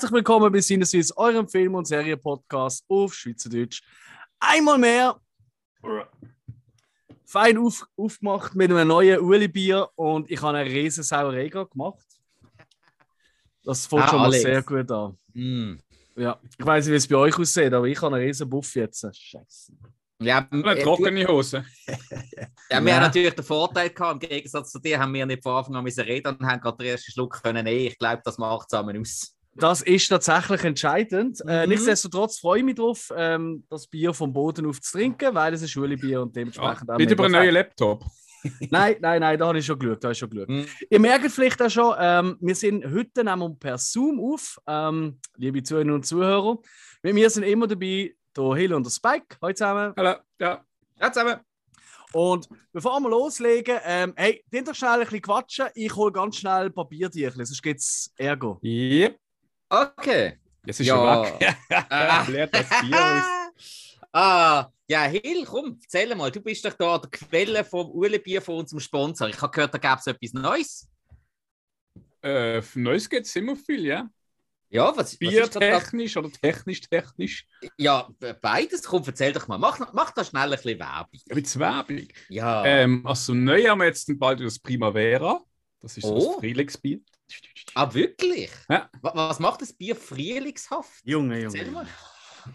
Herzlich willkommen bei Sinneswiss, eurem Film- und Serienpodcast auf Schweizerdeutsch. Einmal mehr fein auf, aufgemacht mit einem neuen Uli-Bier und ich habe eine riesen Sauerei gemacht. Das fängt Ah, schon mal Alex. sehr gut an. Mm. Ja, ich weiß nicht, wie es bei euch aussieht, aber ich habe einen riesen Buff jetzt. Scheiße. Ja, Eine äh, trockene Hose. Ja, wir Ja. haben natürlich den Vorteil gehabt, im Gegensatz zu dir haben wir nicht von Anfang an müssen reden und haben gerade den ersten Schluck können nehmen. Ich glaube, das macht zusammen aus. Das ist tatsächlich entscheidend. Äh, Mhm. nichtsdestotrotz freue ich mich darauf, ähm, das Bier vom Boden auf zu trinken, weil es ein Schulbier und Ja, dementsprechend auch nicht über einen neuen Laptop. Nein, nein, nein, da habe ich schon geschaut. Da habe ich schon geschaut. Mhm. Ihr merkt vielleicht auch schon, ähm, wir sind heute nehmen wir per Zoom auf, ähm, liebe Zuhörerinnen und Zuhörer. Mit mir sind immer dabei der Hill und der Spike. Hallo zusammen. Hallo. Ja. Ja, zusammen. Und bevor wir loslegen, ähm, hey, den doch schnell ein bisschen quatschen. Ich hole ganz schnell ein Papiertüchlein, sonst gibt es Ärger. Yep. Okay. Jetzt ist Ja. weg. Ah. Leert das Bier aus. ah, ja, Hill, komm, erzähl mal. Du bist doch da der Quelle vom Uhlebier von unserem Sponsor. Ich habe gehört, da gäbe es etwas Neues. Äh, Neues geht es immer viel, ja? Ja, was, was? Biertechnisch oder technisch-technisch. Ja, beides. Komm, erzähl doch mal. Mach, mach da schnell ein bisschen Werbung. Mit Werbung. Ja. Ähm, also neu haben wir jetzt bald das Primavera. Das ist so Oh. das Frühlingsbier. Ah, wirklich? Ja. Wa- Was macht das Bier frühlingshaft? Junge, Junge. mal.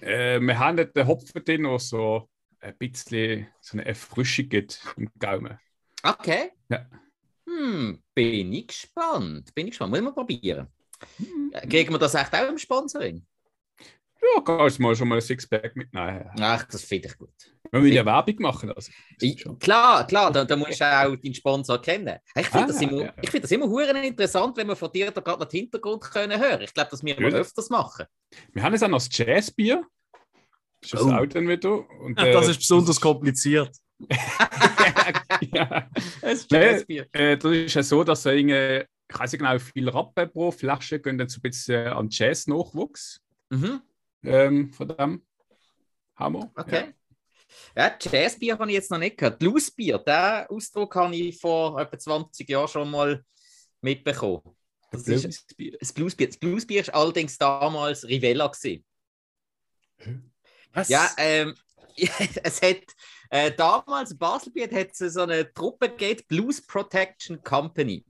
Äh, wir haben den Hopfen drin, der so ein bisschen so eine Erfrischung gibt im Gaumen. Okay. Ja. Hm, bin ich gespannt. Bin ich gespannt. Ich mal probieren. Äh, Kriegen wir das echt auch im Sponsoring? Ja, kannst du mal schon mal ein Sixpack mitnehmen. Ach, das finde ich gut. Wir müssen ja Werbung machen. Also. das ist klar, klar, da, da musst du auch deinen Sponsor kennen. Ich finde Ah, das, immer- ja. ich find das immer huren interessant, wenn wir von dir da gerade noch den Hintergrund können hören. Ich glaube, das müssen wir öfters machen. Wir haben jetzt auch noch das Jazzbier. Das ist das Oh. auch dann wieder. Und, Das äh, ist besonders kompliziert. ja. Es Nee. Jazzbier. äh, das ist ja so, dass äh, ich weiß nicht genau, wie viel Rappen pro Flasche gehen dann so ein bisschen an Jazz-Nachwuchs Mhm. ähm, von dem Hammer. Okay. Ja, Jazzbier habe ich jetzt noch nicht gehört. Bluesbier, den Ausdruck habe ich vor etwa 20 Jahren schon mal mitbekommen. Ja. Das ist Bluesbier. das Bluesbier. Das Bluesbier war allerdings damals Rivella. Gewesen. Was? Ja, ähm, es hat äh, damals in Baselbiet hat es so eine Truppe gegeben, Blues Protection Company.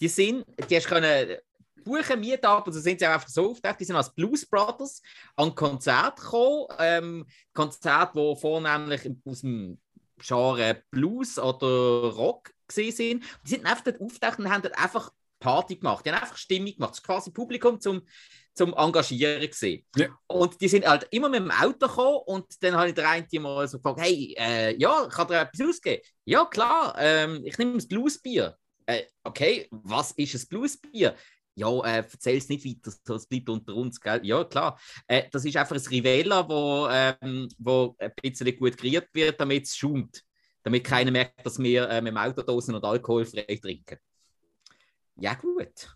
Die sind, die hast können buchen, mieten, aber so sind sie auch einfach so aufgetaucht. Die sind als Blues Brothers an Konzert gekommen. Ähm, Konzerte, die vornehmlich aus dem Genre Blues oder Rock gesehen sind. Die sind einfach dort aufgetaucht und haben dort einfach Party gemacht. Die haben einfach Stimmung gemacht. Das ist quasi Publikum zum, zum Engagieren gesehen. Ja. Und die sind halt immer mit dem Auto gekommen und dann habe ich der eine mal so gefragt, hey, äh, ja, kann dir etwas ausgeben? Ja, klar, ähm, ich nehme das Bluesbier. Äh, okay, was ist ein Bluesbier? Ja, äh, erzähl es nicht weiter, so, es bleibt unter uns, gell? Ja, klar. Äh, das ist einfach ein Rivella, wo, ähm, wo ein bisschen gut geriert wird, damit es schaumt. Damit keiner merkt, dass wir äh, mit dem Autodosen und alkoholfrei trinken. Ja, gut.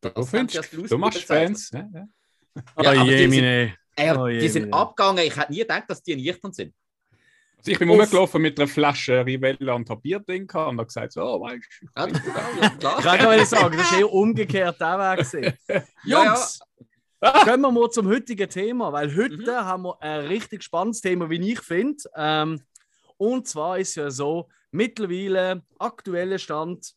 Du, Das findest, du machst. Fans. Ja, ja. oh Ja, je, die sind- meine. Äh, Oh je, die sind meine. abgegangen. Ich hätte nie gedacht, dass die nüchtern sind. Ich bin rumgelaufen mit einer Flasche Rivella und gehabt und habe gesagt, so, oh, weißt du, Ja, klar. Ich kann sagen, das ist eher umgekehrt der Weg. Jungs, kommen wir mal zum heutigen Thema, weil heute Mhm. haben wir ein richtig spannendes Thema, wie ich finde. Ähm, und zwar ist ja so, mittlerweile aktueller Stand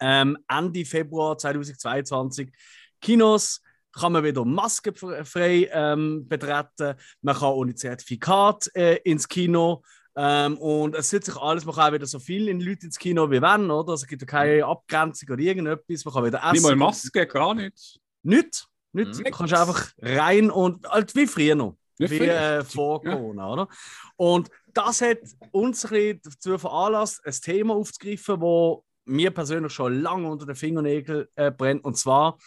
ähm, Ende Februar 2022, Kinos kann man wieder maskenfrei ähm, betreten, man kann ohne Zertifikat äh, ins Kino ähm, und es sieht sich alles, man kann auch wieder so viele Leute ins Kino wie wenn, oder? Also, es gibt ja keine Abgrenzung oder irgendetwas, man kann wieder essen. Nicht mal Maske, gar nicht. Nicht. Nicht. Mhm. Du kannst einfach rein und halt wie früher noch. Wie äh, vor Ja. Corona, oder? Und das hat uns ein bisschen dazu veranlasst, ein Thema aufzugreifen, wo mir persönlich schon lange unter den Fingernägeln äh, brennt. Und zwar,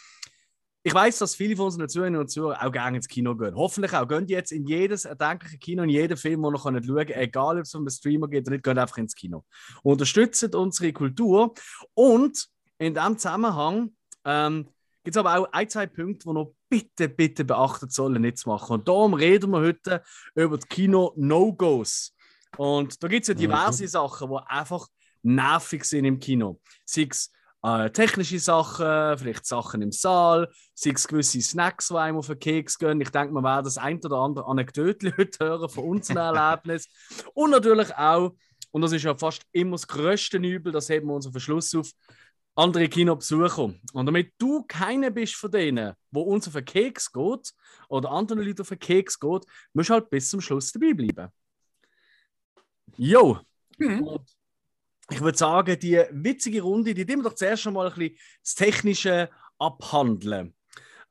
ich weiß, dass viele von unseren Zuhörerinnen und Zuhörern auch gerne ins Kino gehen. Hoffentlich auch. Gehen die jetzt in jedes erdenkliche Kino, in jeden Film, den ihr schauen könnt, egal ob es um einen Streamer geht oder nicht, gehen einfach ins Kino. Unterstützen unsere Kultur. Und in diesem Zusammenhang ähm, gibt es aber auch ein, zwei Punkte, die noch bitte, bitte beachtet sollen, nicht zu machen. Und darum reden wir heute über die Kino-No-Gos. Und da gibt es ja diverse Sachen, die einfach nervig sind im Kino. Sei es äh, technische Sachen, vielleicht Sachen im Saal, sei es gewisse Snacks, die einem auf den Keks gehen. Ich denke, man wird das ein oder andere Anekdote heute hören von unserem Erlebnis. Und natürlich auch, und das ist ja fast immer das größte Übel, das heben wir uns auf den Schluss auf, andere Kinobesucher. Und damit du keiner bist von denen, wo uns auf den Keks geht oder anderen Leuten auf den Keks geht, musst du halt bis zum Schluss dabei bleiben. Jo! Und ich würde sagen, die witzige Runde, die wir doch zuerst schon mal ein bisschen das Technische abhandeln.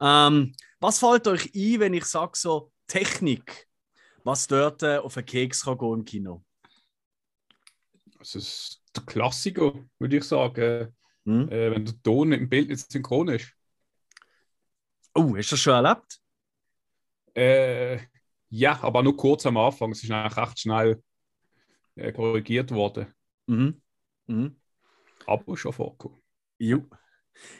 Ähm, was fällt euch ein, wenn ich sage so Technik? Was dort äh, auf den Keks kann gehen im Kino? Also, es ist der Klassiker, würde ich sagen. Hm? Äh, wenn der Ton im Bild nicht synchron ist. Oh, hast du das schon erlebt? Äh, ja, aber nur kurz am Anfang. Es ist eigentlich recht schnell äh, korrigiert worden. Mhm. Mhm. Aber schon vorgekommen. Jo.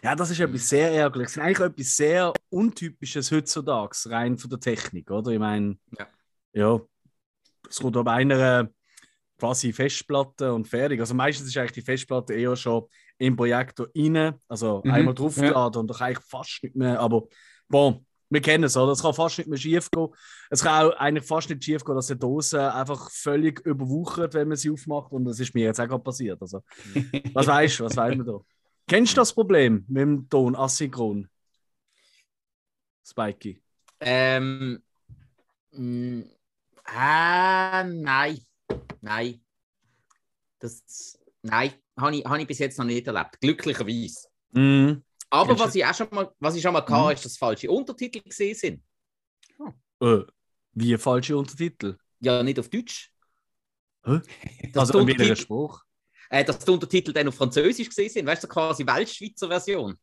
Ja, das ist etwas sehr ärgerliches. Eigentlich etwas sehr Untypisches heutzutage, rein von der Technik, oder? Ich meine, Ja. ja, es kommt auf einer quasi Festplatte und fertig. Also meistens ist eigentlich die Festplatte eher schon im Projektor rein, also Mhm, einmal draufgeladen und doch eigentlich fast nicht mehr, aber bon, wir kennen es, oder? Es kann fast nicht mehr schief gehen. Es kann auch eigentlich fast nicht schief gehen, dass die Dose einfach völlig überwuchert, wenn man sie aufmacht und das ist mir jetzt auch gerade passiert. Also, was weißt du, was weiß man da? Kennst du das Problem mit dem Ton asynchron? Spikey. Ähm, mh, ah, nein. Nein. Das, nein, habe ich, hab ich bis jetzt noch nicht erlebt. Glücklicherweise. Mhm. Aber Kennst was ich auch schon mal, was ich schon mal Mhm. hatte, ist, dass falsche Untertitel gesehen sind. Äh, wie falsche Untertitel? Ja, nicht auf Deutsch. Hä? Also die in welcher Untertitel, Spruch? äh, dass die Untertitel dann auf Französisch gesehen sind. Weißt du, quasi Weltschweizer Version.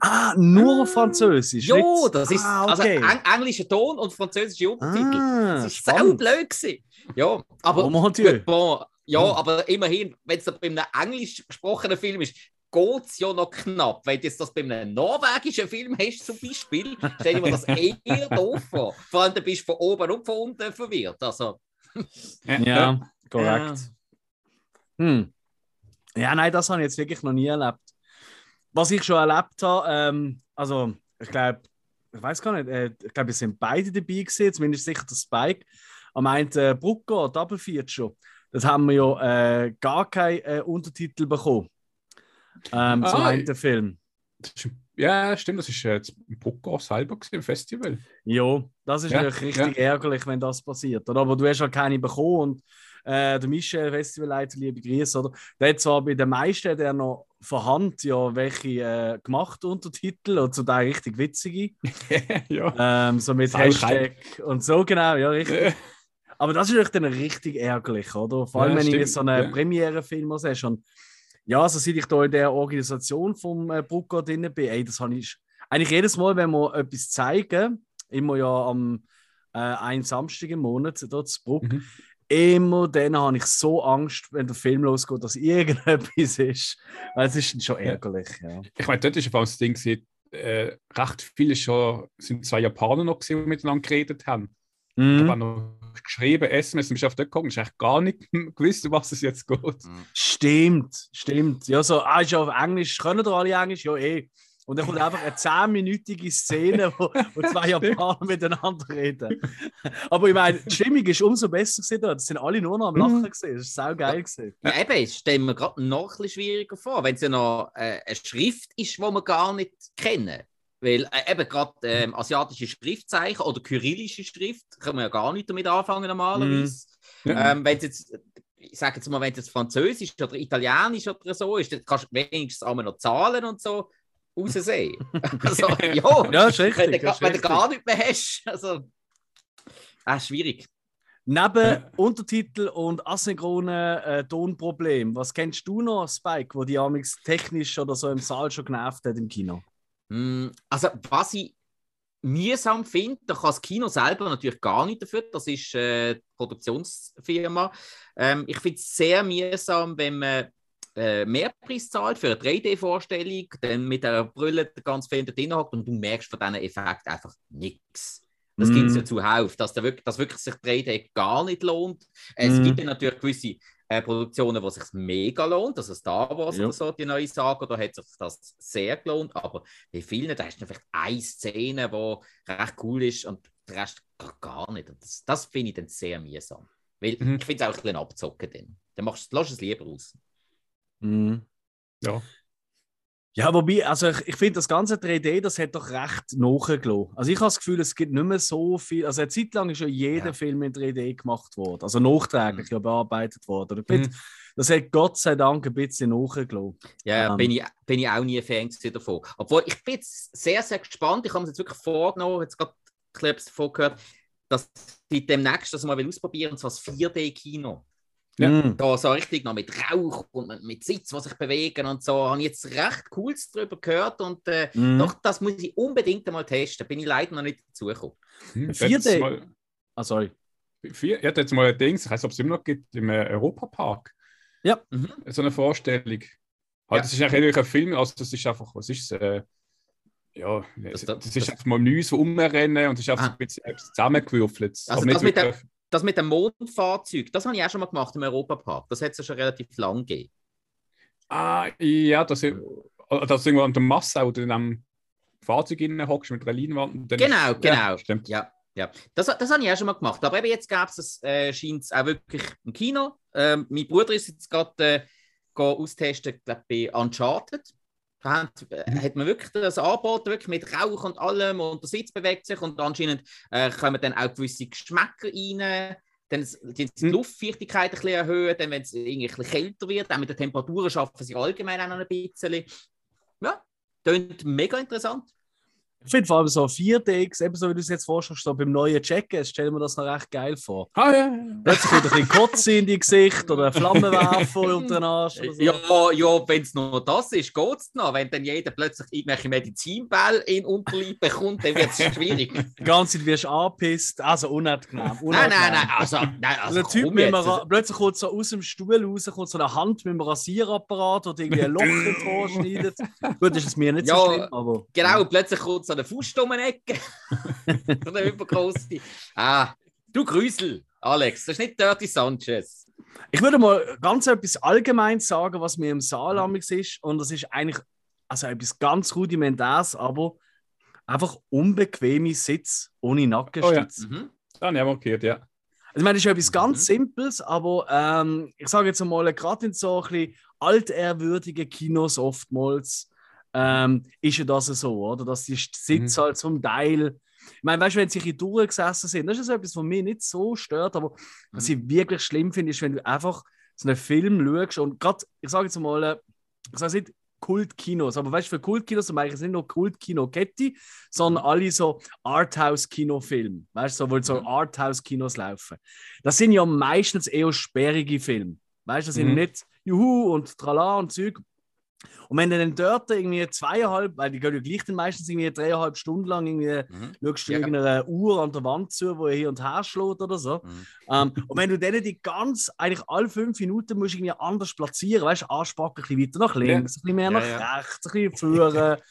Ah, nur auf Französisch. Ja, nicht- das ist ah, also okay. eng englischer Ton und französische Untertitel. ah, das ist sau spannend. blöd gewesen. Ja, aber Oh gut, bon, ja, Hm. aber immerhin, wenn es bei einem englisch gesprochenen Film ist, geht es ja noch knapp. Wenn du jetzt das bei einem norwegischen Film hast, zum Beispiel, stell dir mir das eher doof vor. Vor allem, du bist von oben und von unten verwirrt. Also, Ja, korrekt. Hm. Ja, nein, das habe ich jetzt wirklich noch nie erlebt. Was ich schon erlebt habe, ähm, also ich glaube, ich weiß gar nicht, äh, ich glaube, wir sind beide dabei gewesen, zumindest sicher der Spike. Am einen äh, Brucker, Double Feature, das haben wir ja äh, gar keinen äh, Untertitel bekommen. Ähm, zum Ah, einen Film. Ja, stimmt, das ist äh, jetzt im Poker selber im Festival. Ja, das ist Ja, natürlich richtig ärgerlich, wenn das passiert. Oder? Aber du hast halt keine bekommen und äh, der Michel, Festivalleiter, liebe Grüße, oder? Der hat zwar bei den meisten der noch vorhand ja welche äh, gemacht Untertitel und zum Teil richtig witzige, ja. ähm, so mit Hashtag und so genau, ja richtig. Aber das ist natürlich dann richtig ärgerlich, oder? Vor allem, Ja, wenn ich stimmt, jetzt so einen ja. Premiere-Film sehe. Und ja, also seit ich da in der Organisation vom äh, Brucker drin bin, ey, das habe ich eigentlich jedes Mal, wenn wir etwas zeigen, immer ja am äh, einen Samstag im Monat dort zu Bruck, Mhm. immer dann habe ich so Angst, wenn der Film losgeht, dass irgendetwas ist. Weil es ist schon ärgerlich, ja. Ich meine, dort ist das Ding, äh, recht viele schon, sind zwei Japaner noch gewesen, die miteinander geredet haben. Ich Mhm. habe noch geschrieben, SMS, und bist auf dort gekommen, ich eigentlich gar nicht gewusst, um was es jetzt geht. Stimmt, stimmt. Ja, so, ah, ist ja auf Englisch, können doch alle Englisch? Ja, eh. Und dann kommt einfach eine 10-minütige Szene, wo, wo zwei Japaner miteinander reden. Aber ich meine, die Stimmung ist umso besser gewesen dort. Es sind alle nur noch am Lachen gesehen. Das ist sau geil gewesen. ja, eben, ich stelle mir gerade noch ein bisschen schwieriger vor, wenn es ja noch äh, eine Schrift ist, die wir gar nicht kennen. Weil äh, eben gerade ähm, asiatische Schriftzeichen oder kyrillische Schrift können wir ja gar nicht damit anfangen normalerweise. Ja. Ähm, wenn es jetzt, ich sage jetzt mal, wenn es jetzt Französisch oder Italienisch oder so ist, dann kannst du wenigstens auch noch Zahlen und so raussehen. also, ja, Ja, ist richtig. wenn, du, ist wenn du gar nicht mehr hast. Also, ah, schwierig. Neben Untertitel und asynchronen äh, Tonproblem, was kennst du noch, Spike, wo die amigs technisch oder so im Saal schon genervt hat im Kino? Mm, Also, was ich mühsam finde, da kann das Kino selber natürlich gar nicht dafür, das ist äh, die Produktionsfirma. Ähm, ich finde es sehr mühsam, wenn man äh, Mehrpreis zahlt für eine 3D-Vorstellung, dann mit der Brille ganz Film da drin hockt und du merkst von diesen Effekten einfach nichts. Das Mm. gibt es ja zuhauf, dass, der wirklich, dass wirklich sich 3D gar nicht lohnt. Es Mm. gibt ja natürlich gewisse äh, Produktionen, wo es sich mega lohnt. Also Star Wars Ja. oder so, die neue Saga, da hat sich das sehr gelohnt. Aber bei vielen, da hast du vielleicht eine Szene, die recht cool ist und der Rest gar- gar nicht. Und das, das finde ich dann sehr mühsam. Weil Mhm. ich finde es auch ein bisschen abzocken dann. Dann machst, lass es lieber raus. Mhm. Ja. Ja, wobei, also ich, ich finde, das ganze 3D, das hat doch recht nachgelassen. Also ich habe das Gefühl, es gibt nicht mehr so viel. Also eine Zeit lang ist ja jeder Ja. Film in 3D gemacht worden. Also nachträglich Mhm. ja bearbeitet worden. Finde, Das hat Gott sei Dank ein bisschen nachgelassen. Ja, Ähm. bin, ich, bin ich auch nie ein Fan davon. Obwohl, ich bin jetzt sehr, sehr gespannt. Ich habe mir jetzt wirklich vorgenommen, jetzt gerade etwas davon gehört, dass ich demnächst das mal will ausprobieren, und zwar das 4D-Kino. Ja. Mhm. Da so richtig noch mit Rauch und mit, Sitz, die sich bewegen und so. Habe ich jetzt recht Cooles darüber gehört und äh, Mhm. doch, das muss ich unbedingt einmal testen. Bin ich leider noch nicht dazugekommen. Hm, 4D. jetzt Mal, Ah, sorry. vier, ich hatte jetzt mal ein Ding, ich weiß nicht, ob es immer noch gibt, im äh, Europapark. Mhm. So eine Vorstellung. Halt, Ja. Das ist eigentlich ein Film, also das ist einfach, was ist es? Äh, ja, das, das- ist das- einfach mal Neues, so rumrennen und es ist einfach Ah. so ein bisschen zusammengewürfelt. Also Aber nicht das mit der- Das mit dem Mondfahrzeug, das habe ich auch schon mal gemacht im Europapark. Das hat es ja schon relativ lang gegeben. Ah, ja, das ist, das ist irgendwo an der Masse, du in einem Fahrzeug hockst mit einer Leinwand. und dann- Genau, genau. Ja, stimmt. Ja, ja. Das, das habe ich auch schon mal gemacht. Aber eben jetzt gab es äh, scheint es auch wirklich im Kino. Ähm, mein Bruder ist jetzt gerade äh, go austesten, glaube bei Uncharted. Da hat, äh, hat man wirklich das angeboten, wirklich mit Rauch und allem und der Sitz bewegt sich und anscheinend äh, kommen dann auch gewisse Geschmäcker rein. Dann die Mhm. Luftfeuchtigkeit ein bisschen erhöhen, dann, wenn es irgendwie ein bisschen kälter wird, auch mit den Temperaturen schaffen sie allgemein auch noch ein bisschen. Ja, klingt mega interessant. Ich finde vor allem so 4D, eben so wie du es jetzt vorstellst, so beim neuen Checken, stelle mir das noch recht geil vor. Ah, ja, ja. Plötzlich kommt ein bisschen Kotze in die Gesicht oder ein Flammenwerfer unter den Arsch. So. Ja, ja wenn es nur das ist, geht es noch. Wenn dann jeder plötzlich irgendwelche Medizinbälle in den Unterleib bekommt, dann wird es schwierig. nein, Die ganze Zeit wirst du angepisst. Also unangenehm. nein, unangenehm. nein. Also, nein, Also also der Typ mit jetzt. einem plötzlich kommt so aus dem Stuhl raus, kommt so eine Hand mit einem Rasierapparat oder irgendwie ein Loch in den Tor schneidet. Gut, das ist mir nicht so Ja, schlimm, aber. Genau, plötzlich kommt so eine Fuß um die Ecke. so eine übergroße. Ah, du Grüsel, Alex, das ist nicht Dirty Sanchez. Ich würde mal ganz etwas allgemein sagen, was mir im Saal amigs ist. Und das ist eigentlich also etwas ganz rudimentäres, aber einfach unbequeme Sitz ohne Nackenstütze. Mhm. Dann haben wir gehört, ja. Also, ich meine, das ist etwas ganz Mhm. Simples, aber ähm, ich sage jetzt mal, gerade in so ein bisschen altehrwürdigen Kinos oftmals ähm, ist ja das so, oder? Dass die Sitze Mhm. halt zum Teil. Ich meine, weißt du, wenn sie hier durchgesessen sind, das ist so etwas, was mich nicht so stört, aber was Mhm. ich wirklich schlimm finde, ist, wenn du einfach so einen Film schaust und gerade, ich sage jetzt mal, äh, ich sage nicht Kultkinos, aber weißt du, für Kultkinos dann meine ich jetzt nicht nur Kultkino-Kette, sondern alle so Arthouse-Kinofilme, weißt du, so, wo so Mhm. Arthouse-Kinos laufen. Das sind ja meistens eher sperrige Filme. Weißt du, das sind Mhm. nicht Juhu und Trala und Zeug. Und wenn du dann dort irgendwie zweieinhalb, weil die gehen ja gleich dann meistens irgendwie dreieinhalb Stunden lang irgendwie Mhm. schaust du Ja. irgendeiner Uhr an der Wand zu, wo er hier und her schlägt oder so. Mhm. Ähm, und wenn du denen die ganz, eigentlich alle fünf Minuten musst irgendwie anders platzieren, weißt du, anspacken, ein bisschen weiter nach links, ein bisschen mehr Ja, nach ja. rechts, ein bisschen führen.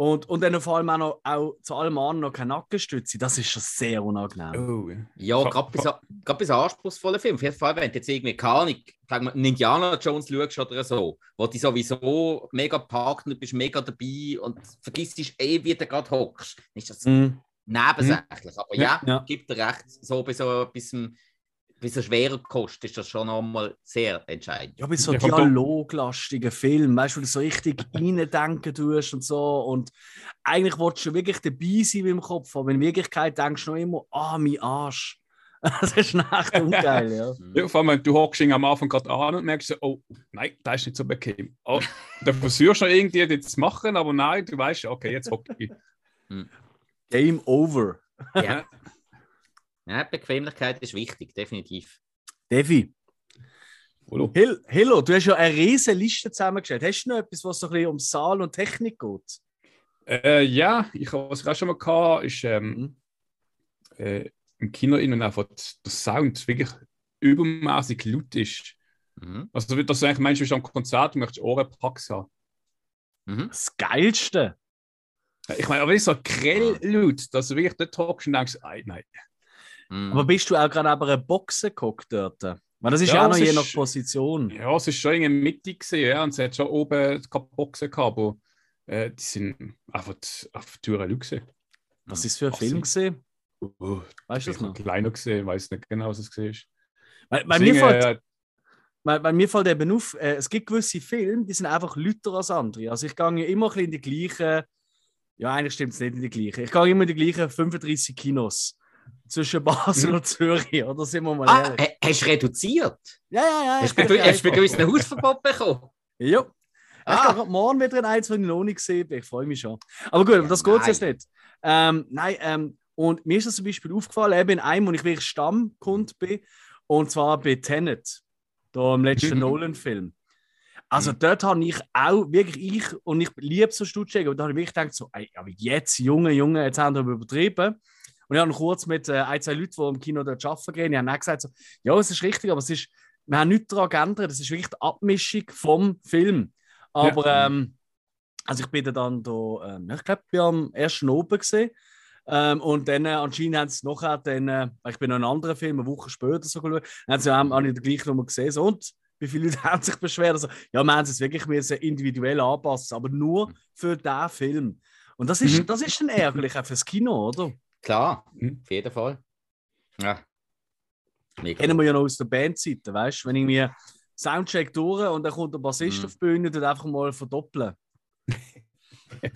und, und dann vor allem auch, noch, auch zu allem anderen noch keine Nackenstütze. Das ist schon sehr unangenehm. Oh, Ja, gerade bei, so, bei so anspruchsvollen Filmen. Vor allem, wenn du jetzt irgendwie, keine Ahnung, sagen wir, einen Indiana Jones schaust oder so, wo du sowieso mega parkt und du bist mega dabei und vergisst eh, wie du gerade hockst, ist das Mhm. nebensächlich. Aber ja, Ja. gibt dir recht, so bei so etwas, bei so schwerer Kost ist das schon nochmal sehr entscheidend. Ja, bei so dialoglastigen Filmen, weißt du, wo du so richtig reindenken tust und so. Und eigentlich wolltest du wirklich dabei sein mit dem Kopf, aber in Wirklichkeit denkst du noch immer, ah, mein Arsch. Das ist echt ungeil, ja. Ja, vor allem, wenn du hockst ihn am Anfang gerade an und merkst, oh, nein, das ist nicht so bequem. Oh, dann versuchst du noch irgendwie das zu machen, aber nein, du weißt, okay, jetzt hocke ich. Game over. Ja. Ja, Bequemlichkeit ist wichtig, definitiv. Devi, Hallo. Hill, Hillo, du hast ja eine riesige Liste zusammengestellt. Hast du noch etwas, was so ein bisschen um Saal und Technik geht? Äh, ja, ich habe was ich auch schon mal gehabt, ist ähm, Mhm. äh, im Kino innen einfach der Sound wirklich übermäßig laut ist. Mhm. Also, dass du eigentlich meinst, du bist am Konzert und möchtest Ohrenpacks haben. Mhm. Das Geilste. Ich meine, aber nicht so grell laut, dass du wirklich dort hockst und denkst, ei, nein. Mhm. Aber bist du auch gerade aber eine Boxen geguckt dort? Weil das ist ja, Ja, auch noch je nach Position. Ja, es ist schon in der Mitte gesehen, ja, und es hat schon oben keine Boxen gehabt, aber äh, die sind einfach auf die Türe gesehen. Was ist für ein Ach, Film gesehen? Oh, Weißt du das noch? kleiner gesehen, weiß nicht genau, was es gesehen ist. Bei, bei, mir Deswegen, fällt, äh, bei, bei mir fällt eben auf, äh, es gibt gewisse Filme, die sind einfach lauter als andere. Also ich gehe ja immer ein bisschen in die gleichen, ja eigentlich stimmt es nicht in die gleichen, ich gehe immer in die gleichen 35 Kinos zwischen Basel Mhm. und Zürich, oder sind wir mal Ah, ehrlich? ha- hast du reduziert? Ja, ja, ja. Hast ich du bei hast uns ein Hausverbot bekommen? Ja. Ich Ah. gehe gerade morgen wieder in eins, ich noch nicht gesehen habe. Ich freue mich schon. Aber gut, Ja, das geht jetzt nicht. Ähm, nein, ähm, und mir ist das zum Beispiel aufgefallen, eben in einem, wo ich wirklich Stammkund bin, und zwar bei Tenet, da im letzten Mhm. Nolan-Film. Also dort habe ich auch wirklich, ich, und ich liebe so Studien, aber da habe ich wirklich gedacht, so, ey, aber jetzt, Junge, Junge, jetzt haben wir übertrieben. Und ich habe noch kurz mit äh, ein, zwei Leuten, die im Kino dort arbeiten gehen, die haben auch gesagt, so, ja, es ist richtig, aber es ist, wir haben nichts daran geändert, das ist wirklich die Abmischung vom Film. Aber ähm, also ich bin dann da, ähm, ich glaube, wir am ersten oben gesehen. Ähm, und dann äh, anscheinend haben sie es nachher, dann, äh, ich bin noch in einem anderen Film, eine Woche später so geschaut, dann haben sie ähm, habe ich den gleichen Nummer gesehen. So, und wie viele Leute haben sich beschwert? Also, ja, wir haben es wirklich müssen individuell anpassen, aber nur für diesen Film. Und das ist, Mhm. das ist dann ärgerlich auch fürs Kino, oder? Klar, Mhm. auf jeden Fall. Ja. Mega. Kennen wir ja noch aus der Bandseite, weißt du? Wenn ich mir Soundcheck durch und dann kommt der Bassist Mhm. auf die Bühne und einfach mal verdoppeln.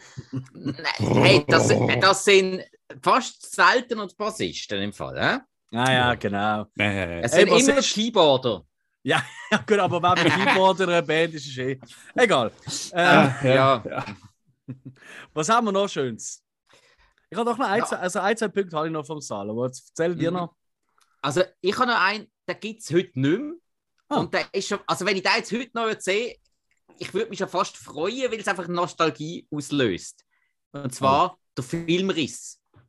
Nein, hey, das, das sind fast seltener die Bassisten im Fall. Äh? Ah ja, genau. Es Hey, sind was immer Keyboarder. Ja, gut, aber wenn man Keyboard in einer Band ist, ist es eh. Egal. Ähm, ja, ja. ja. Was haben wir noch Schönes? Ich habe doch noch ein, Ja. also ein, zwei Punkte habe ich noch vom Saal, aber jetzt erzähl dir Mhm. noch. Also, ich habe noch einen, den gibt es heute nicht mehr. Ah. Und der ist schon, also wenn ich den jetzt heute noch sehe, ich würde mich schon fast freuen, weil es einfach Nostalgie auslöst. Und zwar der Filmriss von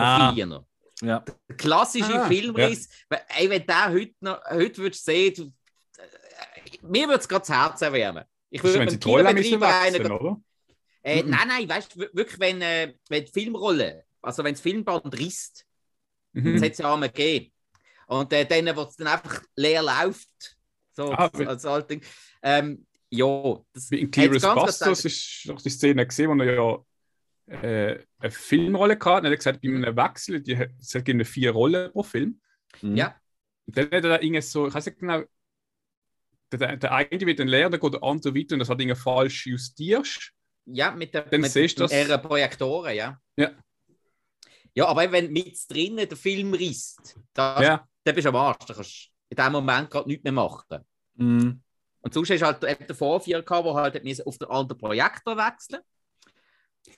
Ah, Fiener. ja. Der klassische Ah, Filmriss. Weil, Ey, wenn der heute noch, heute würdest du sehen, du, äh, mir würde es gerade das Herz erwärmen. Ich würde müssen Kinobetreiber einen wechseln, oder? Äh, Mhm. Nein, nein, weißt du, wir- wirklich, wenn, äh, wenn die Filmrolle, also wenn das Filmband risst, Mhm. das hat es ja einmal gegeben. Und äh, dann, wo es dann einfach leer läuft, so Ah, als, Altding. Ähm, ja, das in Clearest gesagt- ist doch die Szene gesehen, wo er ja äh, eine Filmrolle hatte. Und er hat gesagt, bei einem Wechsel, die, hat- es gibt vier Rollen pro Film. Mhm. Ja, Und dann hat er da so, ich weiß nicht genau, der, der, der eine wird dann leer, dann geht der andere weiter und das hat irgendwie falsch justierst. Ja, mit der Dann mit siehst du das. mehreren Projektoren, ja. Ja. Ja, aber wenn mit drinnen der Film risst, da, Ja, dann bist du am Arsch. Da kannst du in dem Moment gerade nichts mehr machen. Mhm. Und sonst hast du halt eben den Vorvier gehabt, der halt auf den anderen Projektor wechseln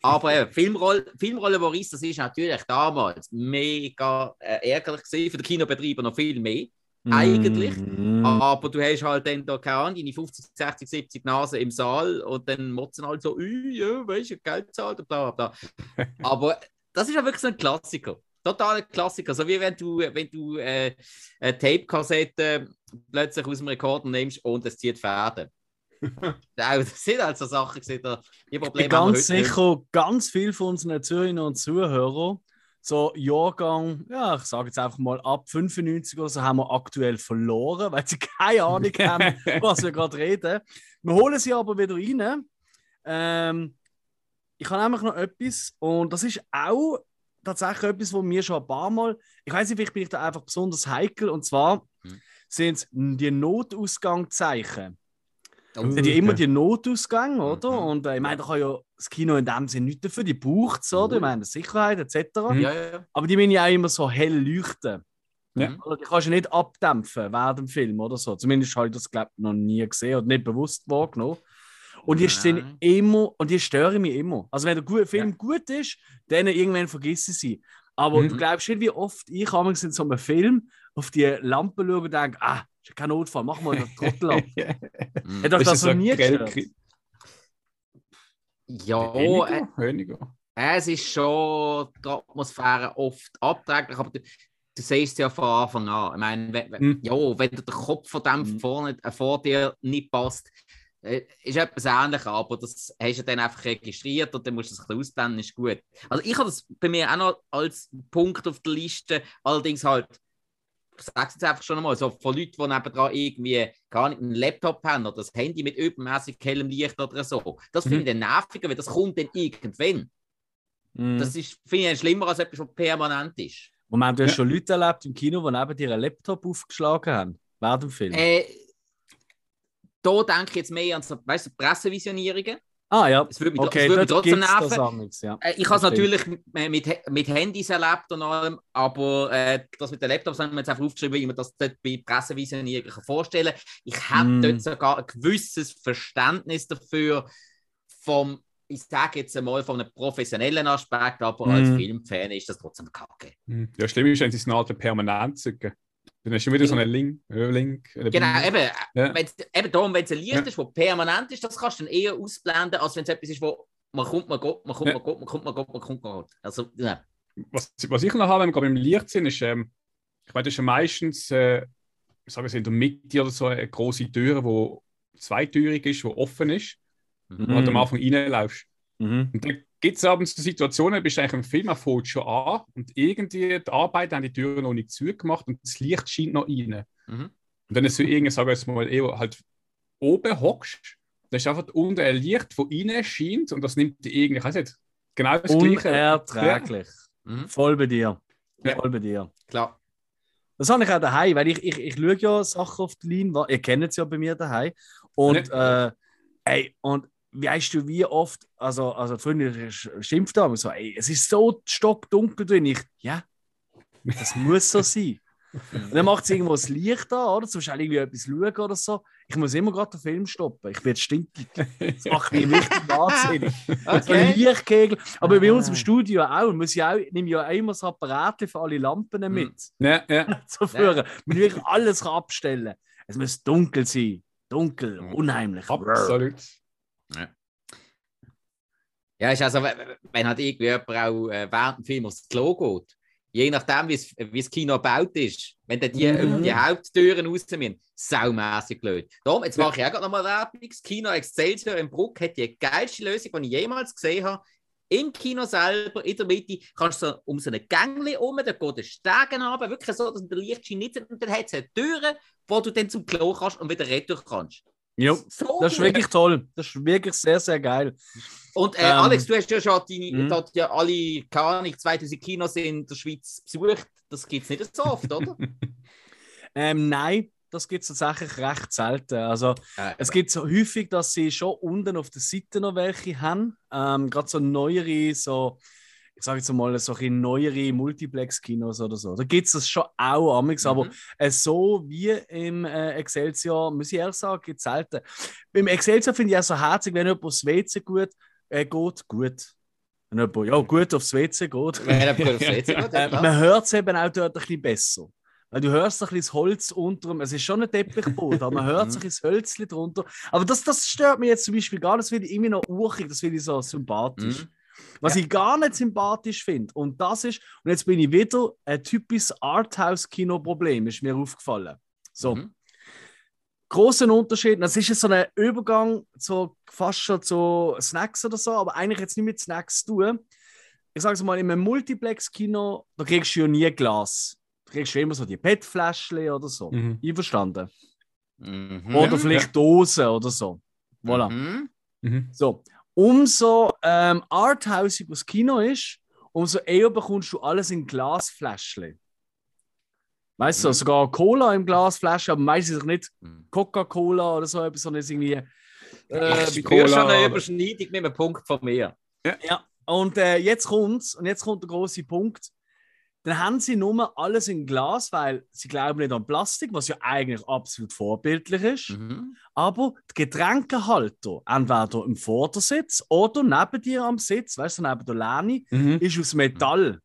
Aber eben, Filmrolle, Filmrolle, die riss, das ist natürlich damals mega äh, ärgerlich gewesen, für den Kinobetreiber noch viel mehr. Eigentlich. Mhm. Aber du hast halt dann da, keine Ahnung, deine 50, 60, 70 Nasen im Saal und dann motzen halt so, «Ui, ja, weißt du, Geld zahlt und bla bla. bla. Aber das ist ja wirklich so ein Klassiker. Totaler Klassiker. So wie wenn du, wenn du äh, eine Tape-Kassette plötzlich aus dem Rekorder nimmst und es zieht Fäden. Das sind halt so Sachen, die Ich bin Probleme haben wir ganz sicher, ganz viele von unseren Zuhörern und Zuhörern, so Jahrgang, ja, ich sage jetzt einfach mal ab 95 oder so, haben wir aktuell verloren, weil sie keine Ahnung haben, was wir gerade reden. Wir holen sie aber wieder rein. Ähm, ich habe nämlich noch etwas, und das ist auch tatsächlich etwas, wo mir schon ein paar Mal, ich weiß nicht, vielleicht bin ich da einfach besonders heikel, und zwar Hm. sind es die Notausgangzeichen. Oh, sind ja immer die Notausgänge, oder? Mhm. Und äh, ich meine, da kann ja das Kino in dem Sinne nichts dafür, die braucht es, oder? Ich meine, Sicherheit etc. Mhm. ja, ja, ja. Aber die müssen ja auch immer so hell leuchten. Ja. Oder die kannst du nicht abdämpfen während dem Film oder so. Zumindest habe ich das, glaube ich, noch nie gesehen oder nicht bewusst wahrgenommen. Und die sind immer, und die stören mich immer. Also wenn der Film Ja. gut ist, dann irgendwann vergiss ich sie. Aber Mhm. du glaubst nicht, wie oft ich in so einem Film auf die Lampe schaue und denke, ah, ist ja kein Notfall, mach mal den Trottel ab. Mhm. Hat euch das so noch nie grell gestört? Ja, äh, Weniger? Weniger. es ist schon die Atmosphäre oft abträglich, aber du, du siehst ja von Anfang an. Ich meine, wenn, Mhm. ja, wenn dir der Kopf von dem Mhm. vorne, äh, vor dir nicht passt, äh, ist etwas ähnliches, aber das hast du dann einfach registriert und dann musst du es ein bisschen ausblenden, ist gut. Also ich habe das bei mir auch noch als Punkt auf der Liste, allerdings halt sag es jetzt einfach schon einmal, so von Leuten, die nebenan irgendwie gar nicht einen Laptop haben oder das Handy mit übermäßig hellem Licht oder so. Das finde ich dann nerviger, weil das kommt dann irgendwann. Mhm. Das ist, finde ich, schlimmer als etwas, was permanent ist. Moment, du hast Ja. schon Leute erlebt im Kino, die neben dir einen Laptop aufgeschlagen haben. Während dem Film. Äh, da denke ich jetzt mehr an so, weißt du, Pressevisionierungen. Ah ja, Es würde mich, okay, es würde trotzdem nerven. amigs, ja. Äh, Ich habe es natürlich mit, mit, mit Handys erlebt und allem, aber äh, das mit den Laptops haben wir jetzt einfach aufgeschrieben, wie man das dort bei Pressevisionierungen kann vorstellen kann. Ich habe Mm. dort sogar ein gewisses Verständnis dafür, vom, ich sage jetzt einmal, von einem professionellen Aspekt, aber als Mm. Filmfan ist das trotzdem kacke. Hm. Ja, schlimm ist, wenn sie es eine Art permanent zücken. Dann hast du wieder so einen Link. Äh, Link äh, Genau, eben, Ja. wenn's, eben darum, wenn es ein Licht Ja. ist, das permanent ist, das kannst du dann eher ausblenden, als wenn es etwas ist, wo man kommt, man geht, man kommt, Ja. man geht, man kommt, man geht, man kommt, man geht. Also, ja. was, was ich noch habe, wenn wir gerade im Licht sind, ist, ähm, ich meine, das ist ja meistens, äh, ich sage es in der Mitte oder so, eine große Tür, die zweitürig ist, die offen ist, wo du halt am Anfang reinlaufst. Mhm. Und dann gibt es abends so Situationen, bist du eigentlich im Film, er fängt schon an und irgendwie die Arbeiter haben die Tür noch nicht zugemacht und das Licht scheint noch rein. Mhm. Und wenn du so irgendwie, sagen wir jetzt mal, halt oben hockst, dann ist einfach unten ein Licht, das rein scheint und das nimmt dir irgendwie, ich weiß nicht, genau das Gleiche. Unerträglich. Mhm. Voll bei dir. Ja. Voll bei dir. Klar. Das habe ich auch daheim, weil ich, ich, ich schaue ja Sachen auf die Line, ihr kennt es ja bei mir daheim. Und, äh, ey, und weißt du, wie oft, also, also sch- schimpft da so, ey, es ist so stockdunkel drin. Ich, ja, das muss so sein. Und dann macht sie irgendwo das Licht an, oder? Zum Beispiel irgendwie etwas schauen oder so. Ich muss immer gerade den Film stoppen. Ich werde stinkig. Das macht mich richtig wahnsinnig. Okay. Lichtkegel. Aber bei uns im Ah. Studio auch. Muss ich auch nehme ja immer das Apparat für alle Lampen Hm. mit. Ja, ja. Zu führen. Man wirklich alles abstellen Es muss dunkel sein. Dunkel, unheimlich. Absolut. Ja, ist also, wenn halt irgendwie jemand auch äh, während dem Film aufs Klo geht, je nachdem, wie das Kino gebaut ist, wenn dann die, Mhm. die Haupttüren raus müssen, saumässig blöd. Darum, jetzt mache ich auch gerade nochmal Werbung. Das Kino Excelsior in Bruck hat die geilste Lösung, die ich jemals gesehen habe. Im Kino selber, in der Mitte, kannst du so um so eine Gängli um, da geht der Stegen runter, wirklich so, dass der Lichtschein nicht und dann hat es eine Tür, wo du dann zum Klo kannst und wieder retour kannst. Ja, So das ist gut. wirklich toll. Das ist wirklich sehr, sehr geil. Und äh, Ähm, Alex, du hast ja schon deine, Mhm. dort ja alle, keine Ahnung, 2000 Kinos in der Schweiz besucht. Das gibt es nicht so oft, oder? Ähm, nein, das gibt es tatsächlich recht selten. Also, Äh, es gibt so häufig, dass sie schon unten auf der Seite noch welche haben. Ähm, Gerade so neuere, so, ich sage jetzt mal, so ein neuere Multiplex-Kinos oder so. Da gibt es das schon auch amigs, aber mhm. äh, so wie im äh, Excelsior, muss ich ehrlich sagen, gibt es selten. Beim Excelsior finde ich auch so herzig, wenn jemand aufs WC gut, äh, geht, gut. Wenn jemand, ja, gut aufs WC geht. Wenn gut aufs WC geht, ja, Äh, man hört es eben auch dort ein bisschen besser. Weil du hörst ein bisschen das Holz unter dem, es ist schon ein Teppichboden, aber man hört ein bisschen das Hölzchen drunter. Aber das, das stört mich jetzt zum Beispiel gar nicht, das finde ich irgendwie noch urchig, das finde ich so sympathisch. Was ich gar nicht sympathisch finde, und das ist, und jetzt bin ich wieder ein typisches Arthouse-Kino-Problem, ist mir aufgefallen. So, Mhm. großen Unterschied. Das ist jetzt so ein Übergang zu fast schon zu Snacks oder so, aber eigentlich jetzt nicht mit Snacks zu tun. Ich sage es mal, in einem Multiplex-Kino, da kriegst du ja nie Glas. Da kriegst du immer so die PET-Fläschchen oder so. Mhm. Einverstanden? Mhm. Oder vielleicht Dosen oder so. Voilà. Mhm. Mhm. So, umso ähm, arthausig das Kino ist, umso eher bekommst du alles in Glasfläschchen. Weißt du, Mhm. sogar Cola im Glasfläschchen, aber meistens nicht Mhm. Coca-Cola oder so etwas, sondern es irgendwie. Äh, ich schon eine Überschneidung mit einem Punkt von mir. Ja, und äh, jetzt kommt's, und jetzt kommt der große Punkt. Dann haben sie nur alles in Glas, weil sie glauben nicht an Plastik, was ja eigentlich absolut vorbildlich ist. Mhm. Aber die Getränkehalter, entweder im Vordersitz oder neben dir am Sitz, weißt du, neben der Lani, Mhm. ist aus Metall.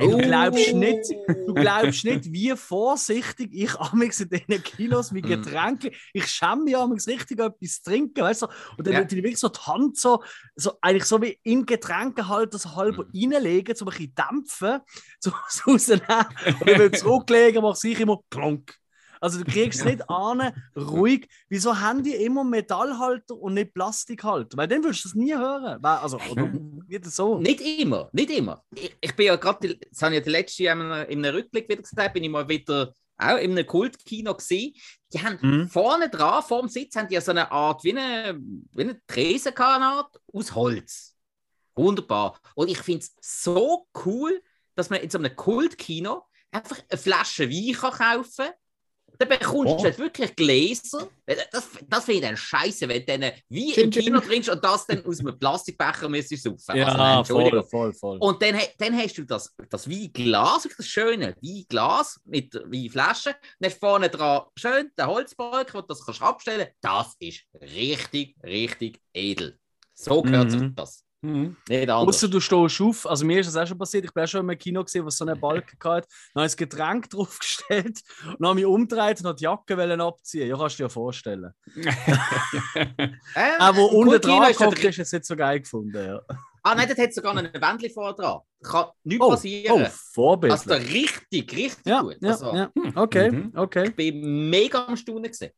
Hey, du Oh. glaubst nicht, du glaubst nicht, wie vorsichtig ich amigs in diesen Kinos mit Mm. Getränken, ich schäme mich amigs richtig etwas zu trinken, weißt du? Und dann Ja. würde ich wirklich so die Hand so, so eigentlich so wie in Getränkehalter so halber Mm. reinlegen, so ein bisschen dämpfen, so, so rausnehmen. Und dann ich zurücklegen, mache ich immer klonk. Also du kriegst nicht an, ruhig. Wieso haben die immer Metallhalter und nicht Plastikhalter? Weil dann würdest du das nie hören. Also, oder wieder so. Nicht immer, nicht immer. Ich, ich bin ja gerade, das habe ich ja die letzte Jahr in einem- in einem Rückblick wieder gesagt, bin ich mal wieder auch in einem Kultkino gesehen. Die haben Mhm. vorne dran, vor dem Sitz, haben die ja so eine Art, wie eine, wie eine Tresenkanat aus Holz. Wunderbar. Und ich finde es so cool, dass man in so einem Kultkino einfach eine Flasche Wein kann kaufen kann. Dann bekommst Oh. du halt wirklich Gläser. Das, das finde ich dann scheiße, wenn du dann Wein im Chin, Kino trinkst und das dann aus einem Plastikbecher müsstest saufen. Also, nein, Ja, Entschuldigung. voll, voll, voll. Und dann, dann hast du das, das Weinglas, das schöne Weinglas mit der Weinflasche. Und dann vorne dran schön der Holzbalken, wo du das kannst abstellen Das ist richtig, richtig edel. So gehört Mhm. sich das. Mhm. Außer du stehst auf, also mir ist das auch schon passiert, ich bin auch schon im Kino gesehen, was so eine Balken hatte, dann habe ich das Getränk draufgestellt und habe mich umgedreht und habe die Jacke wollen abziehen. Ja, kannst du dir ja vorstellen. Äh, wo im unten dran kommt, ist es nicht so geil gefunden. Ja. Ah nein, das hat sogar ein Wändchen vorne dran. Kann nichts Oh, passieren. oh, Vorbild. also richtig, richtig ja, gut. ja, Also, ja. Okay, Mhm. okay. Ich bin mega am Staunen gesehen.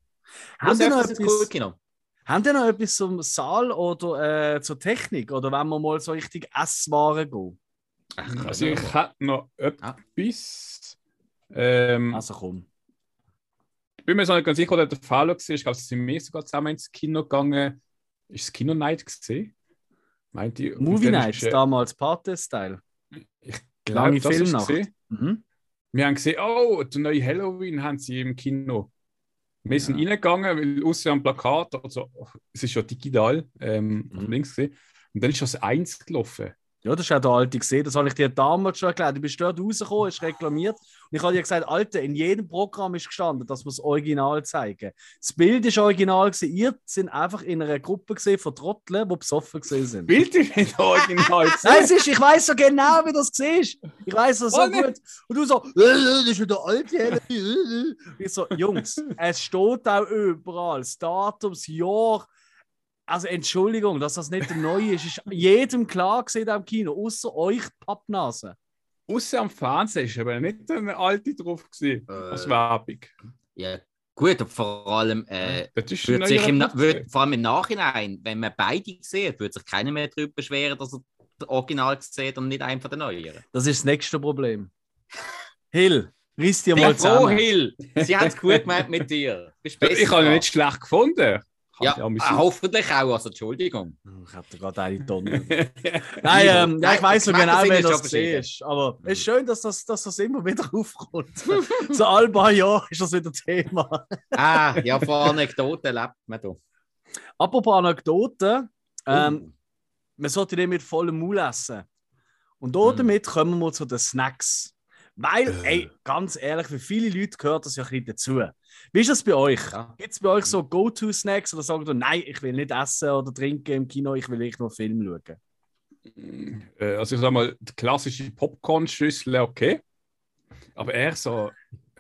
Haben Sie noch etwas, Kultkino. Haben Sie noch etwas zum Saal oder äh, zur Technik? Oder wenn wir mal so richtig Esswaren gehen? Ach, Also ich hätte noch etwas. Ähm, Also komm. Ich bin mir so nicht ganz sicher, ob der Fall war. Ich glaube, sie sind wir sogar zusammen ins Kino gegangen. Ist es Kino Night gesehen? Meint ihr? Movie dann Nights, ist, äh, damals Party-Style. glaub, lange das ist Filmnacht. gesehen. Mhm. Wir haben gesehen, oh, der neue Halloween haben sie im Kino. Wir sind Ja. reingegangen, weil außer am Plakat, also es ist ja digital, ähm, Mhm. links gesehen. Und dann ist das eins gelaufen. Ja, das ist auch der Alte gesehen. Das habe ich dir damals schon erklärt. Du bist dort rausgekommen, hast reklamiert. Und ich habe dir gesagt, Alter, in jedem Programm ist gestanden, dass wir das Original zeigen. Das Bild ist original gewesen. Ihr sind einfach in einer Gruppe gesehen von Trotteln, die besoffen gesehen sind. Bild ist nicht original. Nein, es ist, ich weiß so genau, wie das siehst. Ich weiß das so Oh, gut. Und du so, das ist der alte. Ich so, Jungs, es steht auch überall. Das Datum, das Jahr. Also Entschuldigung, dass das nicht der neue ist, ist jedem klar gesehen am Kino, außer euch Pappnasen. Außer am Fernsehen ist aber nicht eine alte drauf gewesen. Als Äh, Werbung. Ja, gut, und vor allem, äh, ein sich im, würde, vor allem im Nachhinein, wenn man beide sieht, würde sich keiner mehr darüber beschweren, dass er das Original sieht und nicht einfach der neuere. Das ist das nächste Problem. Hill, riss dir mal zusammen. Hill! Sie haben es gut gemeint mit dir. Ich habe ihn nicht schlecht gefunden. Ja, habe mich äh, hoffentlich auch, also Entschuldigung. Ich hab da gerade eine Tonne. Nein, ähm, ja, ich Nein, weiß so genau, wer ja das ist. Aber es ist schön, dass das, dass das immer wieder aufkommt. so alle paar Jahre ist das wieder Thema. Ah, ja, von Anekdoten lebt man da. Apropos Anekdoten, ähm, Uh, man sollte nicht mit vollem Maul essen. Und Mm. damit kommen wir zu den Snacks. Weil, Äh. ey, ganz ehrlich, für viele Leute gehört das ja ein bisschen dazu. Wie ist das bei euch? Ja. Gibt es bei euch so Go-To-Snacks oder sagt ihr, nein, ich will nicht essen oder trinken im Kino, ich will echt nur Film schauen? Äh, also ich sag mal, die klassische Popcorn-Schüssel, okay. Aber eher so,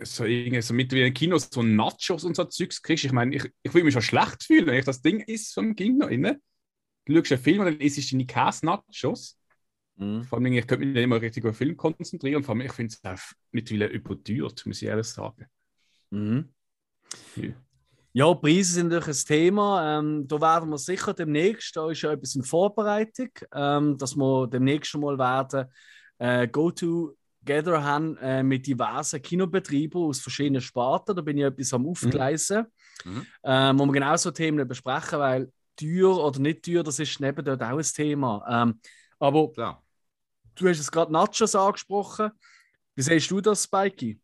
so, irgendwie so mit wie im Kino so Nachos und so Zeugs kriegst. Ich meine, ich, ich will mich schon schlecht fühlen, wenn ich das Ding isst vom Kino innen. Du schaust einen Film und dann isst du deine Käse-Nachos. Mhm. Vor allem, ich könnte mich nicht immer richtig auf den Film konzentrieren. Vor allem, ich finde es auch mittlerweile überteuert, muss ich ehrlich sagen. Mhm. Ja. Preise sind natürlich ein Thema. Ähm, da werden wir sicher demnächst, da ist ja etwas in Vorbereitung, ähm, dass wir demnächst mal werden äh, Go-To-Gather haben äh, mit diversen Kinobetrieben aus verschiedenen Sparten. Da bin ich etwas am Aufgleisen, Mhm. ähm, wo wir genau so Themen besprechen, weil teuer oder nicht teuer, das ist neben dort auch ein Thema. Ähm, aber klar. du hast es gerade Nachos angesprochen. Wie siehst du das, Spikey?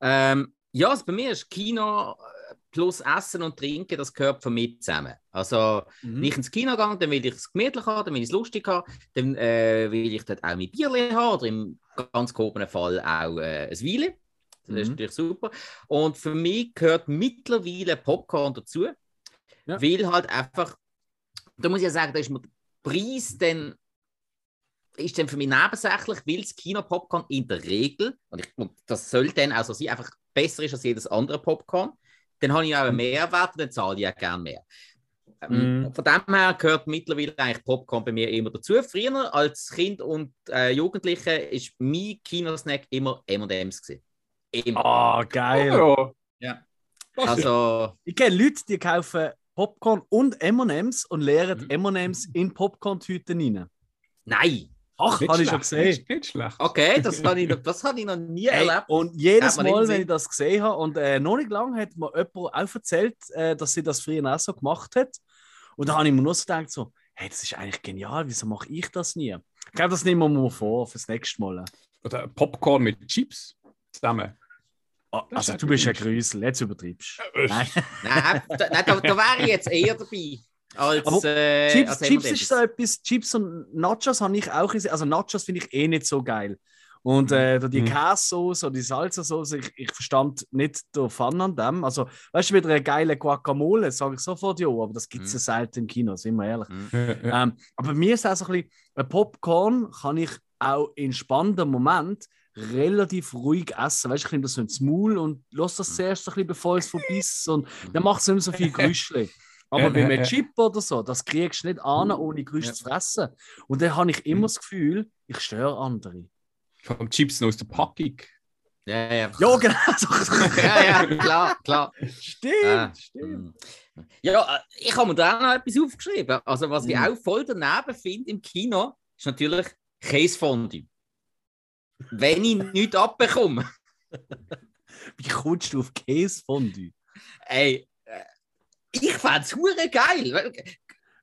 Ähm, ja, also bei mir ist Kino äh, plus Essen und Trinken, das gehört für mich zusammen. Also, Mhm. wenn ich ins Kino gehe, dann will ich es gemütlich haben, dann will ich es lustig haben, dann äh, will ich dort auch mein Bierchen haben oder im ganz gehobenen Fall auch äh, ein Weile. Das ist Mhm. natürlich super. Und für mich gehört mittlerweile Popcorn dazu, Ja. weil halt einfach, da muss ich ja sagen, da ist mir der Preis dann ist dann für mich nebensächlich, weil das Kino-Popcorn in der Regel, und, ich, und das soll dann auch so sein, einfach besser ist als jedes andere Popcorn, dann habe ich auch einen Mehrwert und dann zahle ich auch gerne mehr. Mhm. Von dem her gehört mittlerweile eigentlich Popcorn bei mir immer dazu. Früher als Kind und äh, Jugendliche ist mein Kinosnack immer M&M's gewesen. Immer. Ah, geil. Ja, Ja. Also, Ich kenne Leute, die kaufen Popcorn und M&M's und leeren Mhm. M&M's in Popcorn-Tüten rein. nein. Ach, Nicht habe ich schon gesehen. Nicht, nicht schlecht. Okay, das habe ich, noch- das habe ich noch nie Ey, erlebt. und jedes Mal, wenn ich das gesehen habe, und äh, noch nicht lange hat mir jemand auch erzählt, äh, dass sie das früher auch so gemacht hat. Und da habe ich mir nur so gedacht, so, hey, das ist eigentlich genial, wieso mache ich das nie? Ich glaube, das nehmen wir mal vor fürs nächste Mal. Oder Popcorn mit Chips zusammen. Das also, du bist ein Grüsel, jetzt übertreibst du. Äh, Nein. Nein, da, nein, da, da wäre ich jetzt eher dabei. Als, Aber äh, Chips, als Chips ist so etwas, Chips und Nachos habe ich auch gesehen. Also Nachos finde ich eh nicht so geil. Und äh, da die Mhm. Käsesauce oder die Salsa-Sauce, ich, ich verstand nicht den Fun an dem. Also, weißt du, wieder eine geile Guacamole, sage ich sofort ja, aber das gibt es Mhm. ja selten im Kino, sind wir ehrlich. Mhm. äh, äh, Ähm, aber mir ist auch so ein bisschen, ein Popcorn kann ich auch in spannenden Moment relativ ruhig essen. Weißt du, ich nehme das so ins Maul und lasse das zuerst so ein bisschen, bevor es vorbei ist. Und dann macht es nicht mehr so viel Gerüschle. Aber bei einem. Chip oder so, das kriegst du nicht an, ohne Gerüst Ja. zu fressen. Und dann habe ich immer das Gefühl, ich störe andere. Vom Chips noch aus der Packung. Ja, ja. Ja, genau. ja, ja, klar, klar. stimmt, Ah, stimmt. mm. Ja, äh, ich habe mir da auch noch etwas aufgeschrieben. Also, was ich Mhm. auch voll daneben finde im Kino, ist natürlich Käsefondue. Wenn ich nichts abbekomme. Wie kommst du auf Käsefondue? Ey, ich fände es hure geil.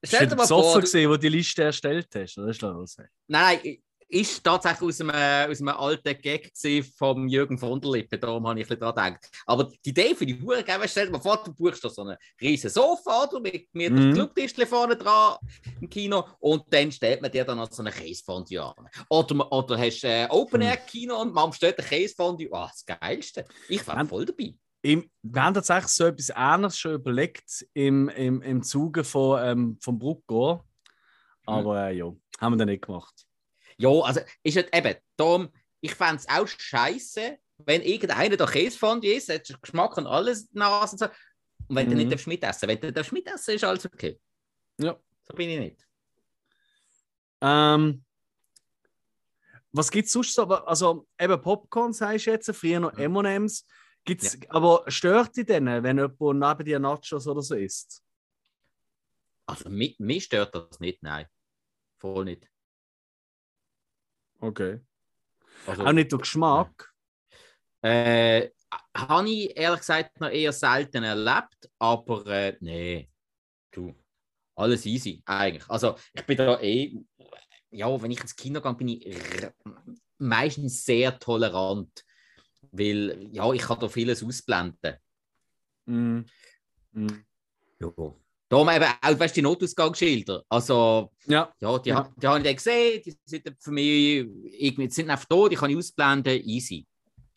Stell du dir mal vor, du, gesehen, wo die Liste erstellt hast? Oder ist das nein, ist tatsächlich aus einem, aus einem alten Gag vom Jürgen von der Lippe, darum habe ich ein dran gedacht. Aber die Idee für die Hure geil, stell dir mal vor, du buchst da so einen riesen Sofa oder, mit, mit einem Clubtischchen vorne dran im Kino und dann stellt man dir dann noch so einen Käsefondue an. Oder, oder hast du ein Open-Air-Kino und man stellt einen Käsefondue an. Das Geilste. Ich Man- voll dabei. Im, wir haben tatsächlich so etwas Ähnliches schon überlegt im, im, im Zuge von, ähm, vom Bruckgor. Aber äh, ja, haben wir dann nicht gemacht. Ja, also ist es eben, darum, ich fände es auch scheiße, wenn irgendeiner da Käsefondue isst, hat Geschmack und alles Nase und so. Und wenn du Mhm. nicht darfst mitessen Wenn du darfst mitessen ist alles okay. Ja. So bin ich nicht. Ähm, was gibt es sonst so? Also, eben Popcorn, sagst du jetzt, früher noch Mhm. MMs. Gibt's, Aber stört dich denn, wenn jemand neben dir Nachos oder so isst? Also mich, mich stört das nicht, nein. Voll nicht. Okay. Also, Auch nicht der Geschmack. Äh, habe ich ehrlich gesagt noch eher selten erlebt, aber äh, nee, du, alles easy eigentlich. Also ich bin da eh, ja, wenn ich ins Kino gehe, bin ich meistens sehr tolerant, weil ja, ich kann da vieles ausblenden. Mm. Mm. Ja. Darum eben auch, weißt die Notausgangsschilder. Also, Ja, ja, die, Ja. die habe ich dann gesehen, die sind für mich irgendwie, die sind einfach da, die kann ich ausblenden, easy.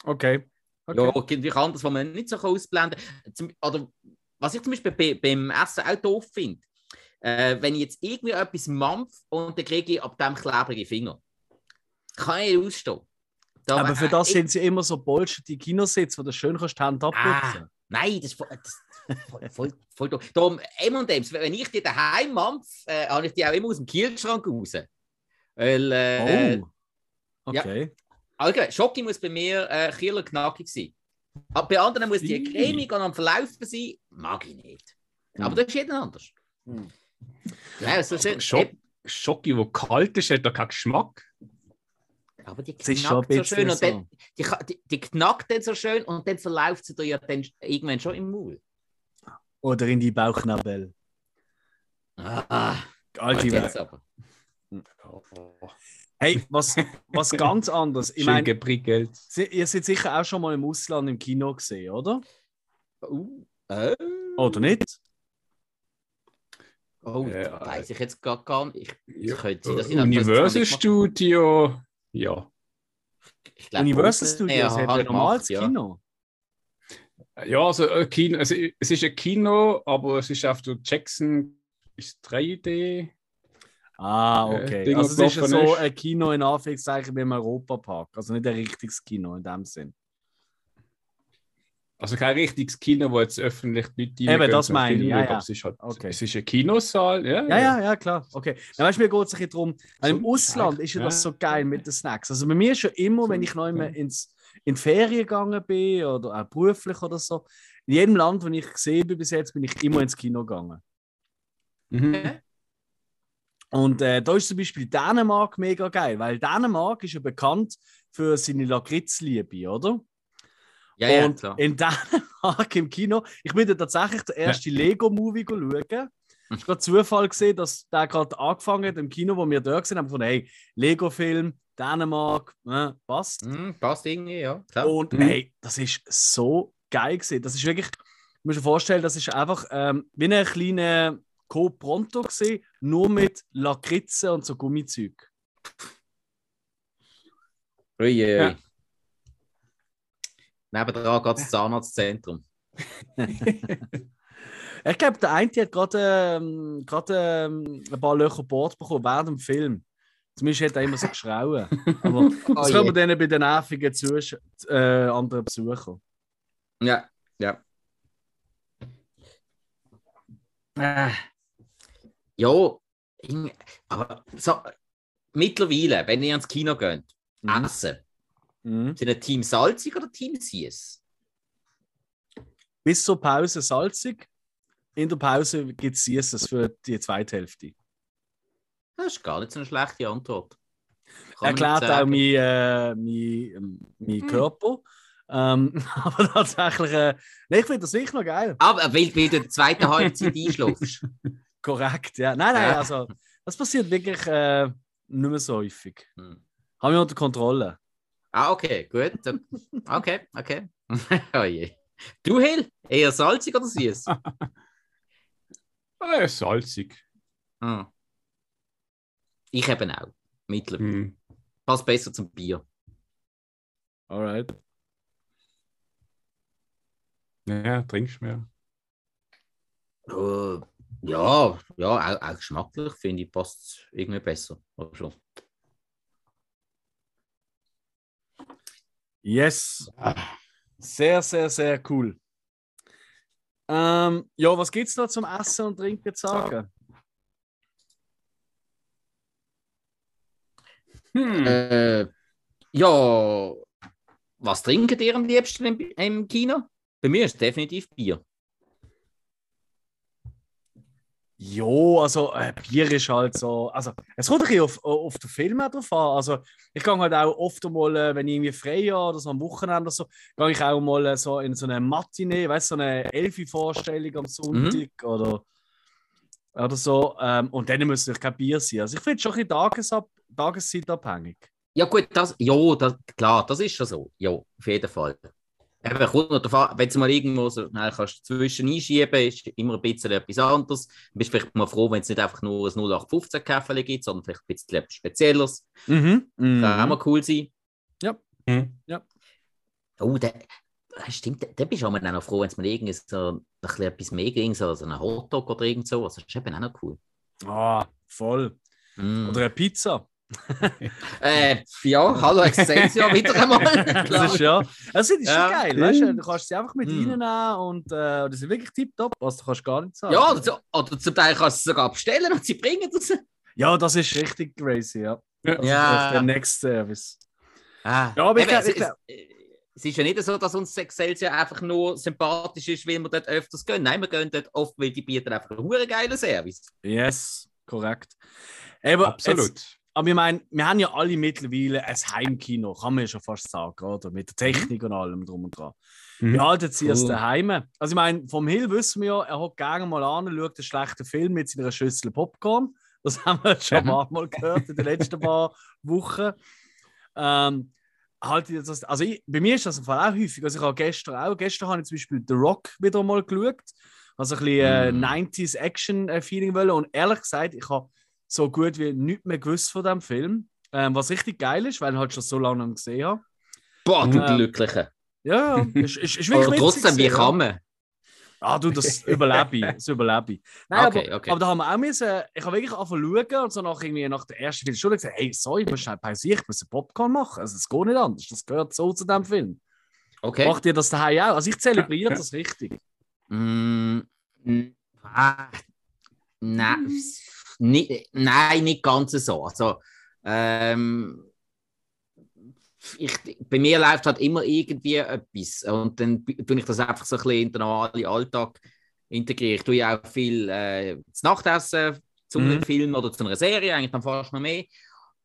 okay. okay. Ja, irgendwie anders, was man nicht so kann ausblenden kann. Oder was ich zum Beispiel bei, beim Essen auch doof finde, äh, wenn ich jetzt irgendwie etwas mampf und dann kriege ich ab dem klebrige Finger. Kann ich ausstehen. Da- Aber für das ich- sind sie immer so die Kinositze, wo du schön kannst die Hände abputzen. Ah, nein, das ist voll, das, voll, voll, voll doof. Darum, M&M's, wenn ich die daheim mampf, äh, habe ich die auch immer aus dem Kühlschrank raus. Weil, äh, oh. Okay. allgemein, Schoki muss bei mir äh, killer knackig sein. Aber bei anderen muss die cremig und am Verlaufen sein, mag ich nicht. Aber das ist jeder anders. Hm. Ja, so schön. Schock, Schocki, wo kalt ist, hat da keinen Geschmack. Aber die knackt so schön und so. dann, die, die, die knackt dann so schön und dann verläuft sie dir ja dann irgendwann schon im Maul. Oder in die Bauchnabel. Ah, Alte. Hey, was, was ganz anderes. Ich Schön meine, geprickelt. ihr seid sicher auch schon mal im Ausland im Kino gesehen, oder? Uh, äh, Oder nicht? Oh, Ja. das weiß ich jetzt gar, gar nicht. Ich, könnte ich Äh, das- Universal Studio, ja. glaub, Universal Studios hat ein normales gemacht, ja. Kino. Ja, also ein Kino, also es ist ein Kino, aber es ist auf der Jackson ist 3D. Ah, Äh, okay. Ding, also es ist so ein Kino in Anführungszeichen wie im Europapark. Also nicht ein richtiges Kino in dem Sinn. Also kein richtiges Kino, wo jetzt öffentlich nicht Eben, das meine ich, ja, ja. aber Es ist, halt, Okay. es ist ein Kinosaal, ja. Ja, ja, ja, klar. Okay. Dann weißt du, mir geht es ein bisschen darum, weil im Ausland ist ja das so geil mit den Snacks. Also bei mir ist schon immer, wenn ich noch immer ins, in die Ferien gegangen bin oder auch beruflich oder so, in jedem Land, wo ich gesehen bin bis jetzt, bin ich immer ins Kino gegangen. Mhm. Und äh, da ist zum Beispiel Dänemark mega geil, weil Dänemark ist ja bekannt für seine Lakritzliebe, oder? Ja, ja, und klar. in Dänemark im Kino, ich bin da tatsächlich der erste Lego-Movie schauen. Ich habe gerade Zufall gesehen, dass der gerade angefangen hat im Kino, wo wir da sind, haben von hey, Lego-Film, Dänemark, äh, passt. Hm, passt irgendwie, ja. Klar. Und Mhm. hey, das ist so geil gewesen. Das ist wirklich, du musst dir vorstellen, das ist einfach ähm, wie eine kleine Co Pronto gesehen, nur mit Lakritze und so Gummizeug. Ui. Ja. Nebendran geht das Zahnarztzentrum. Ich glaube, der eine hat gerade ähm, ähm, ein paar Löcher Bord bekommen während dem Film. Zumindest hat er immer so geschrauen. Aber das je. können wir dann bei den nervigen Zusch äh, anderen Besuchern. Ja, ja. Äh, ja, aber so, mittlerweile, wenn ihr ins Kino geht, Mhm. essen, Mhm. sind ein Team salzig oder Team süß? Bis zur Pause salzig. In der Pause gibt es Süßes für die zweite Hälfte. Das ist gar nicht so eine schlechte Antwort. Kann Erklärt auch mein, äh, mein, mein Hm. Körper. Ähm, aber tatsächlich, äh, nee, ich finde das wirklich noch geil. Aber weil, weil du in der zweiten Halbzeit einschläfst. Korrekt, ja. Nein, nein, also das passiert wirklich äh, nicht mehr so häufig. Hm. Haben wir unter Kontrolle. Ah, okay, gut. Okay, okay. oh je. Du, Hill, eher salzig oder süß? Äh, salzig. Hm. Ich eben auch. Mittlerweile. Hm. Passt besser zum Bier. Alright. Ja, trinkst mehr. Äh, ja, ja, auch, auch geschmacklich finde ich, passt es irgendwie besser. Aber Yes. Sehr, sehr, sehr cool. Ähm, ja, was gibt's noch zum Essen und Trinken zu sagen? Hm. Äh, ja, was trinkt ihr am liebsten im, im Kino? Bei mir ist es definitiv Bier. Jo, also äh, Bier ist halt so. Also, es kommt ein bisschen auf, auf den Film drauf an. Also, ich gehe halt auch oft mal, äh, wenn ich irgendwie frei habe oder so am Wochenende oder so, gehe ich auch mal äh, so in so eine Matinee, weißt du, so eine Elfi-Vorstellung am Sonntag oder, oder so. Ähm, und dann muss es kein Bier sein. Also, ich finde es schon ein bisschen Tagesab tageszeitabhängig. Ja, gut, das, ja, das, klar, das ist schon so. Ja, auf jeden Fall. Eben, kommt noch davon, wenn du mal irgendwo so schnell kannst zwischen einschieben, ist immer ein bisschen etwas anderes. Du bist vielleicht mal froh, wenn es nicht einfach nur ein 0815 Kaffee gibt, sondern vielleicht ein bisschen etwas Spezielleres. Mhm. mhm. Kann auch mal cool sein. Hm. Oh, der, das stimmt, da bist du auch mal noch froh, wenn es mal irgendwie so ein bisschen etwas mehr ging, so so ein Hotdog oder irgend so. Also, das ist eben auch noch cool. Ah, voll. Mm. Oder eine Pizza. Äh, ja, hallo Excelsior, wieder einmal. Das ist ja. Das ist Ja. schon geil, weißt du? Du kannst sie einfach mit Mhm. reinnehmen und äh, die sind wirklich tipptopp. Also, du kannst gar nicht sagen. ja, oder, so- oder zum Teil kannst du es sogar bestellen und sie bringen das. Ja, das ist richtig crazy, ja. Das Ja. ist der Next Service. Ah, Ja, aber ich eben, es, ich glaub- es, ist ja nicht so, dass uns Excelsior einfach nur sympathisch ist, weil wir dort öfters gehen. Nein, wir gehen dort oft, weil die bieten einfach einen hure geilen Service. Yes, korrekt. Aber Absolut. Jetzt, aber ich meine, wir haben ja alle mittlerweile ein Heimkino, kann man ja schon fast sagen, oder? Mit der Technik und allem drum und dran. Mhm. Halten Sie es Cool. daheim? Also, ich meine, vom Hill wissen wir ja, er hat gerne mal an, schaut einen schlechten Film mit seiner Schüssel Popcorn. Das haben wir schon Ja. paar Mal gehört in den letzten paar Wochen. Ähm, das, also ich, bei mir ist das im Fall auch häufig. Also ich habe gestern auch, gestern habe ich zum Beispiel The Rock wieder mal geschaut. Also ein bisschen äh, Mm. 90s Action-Feeling wollen. Und ehrlich gesagt, ich habe so gut wie nichts mehr gewusst von dem Film. Ähm, was richtig geil ist, weil ich halt schon so lange nicht gesehen habe. Boah, du Ja. Glückliche. Ja, ist, ist, ist Aber wirklich witzig trotzdem, wie kann man? Ah, du, das überlebe ich. Das überlebe ich. Nein, Okay, aber, okay. aber da haben wir auch müssen, ich habe wirklich angefangen zu schauen und so nach, irgendwie nach der ersten Viertelstunde gesagt, hey, sorry, ich muss schnell pausieren, ich muss einen Popcorn machen. Also, es geht nicht anders. Das gehört so zu dem Film. Okay. Macht ihr das daheim auch? Also, ich zelebriere das richtig. Mm, mm, ah, nein, nicht, nein, nicht ganz so. Also, ähm, ich, bei mir läuft halt immer irgendwie etwas und dann tue ich das einfach so ein bisschen in den normalen Alltag integrieren. Ich tue ja auch viel äh, das Nachtessen zu einem mhm. Film oder zu einer Serie, eigentlich dann fast noch mehr.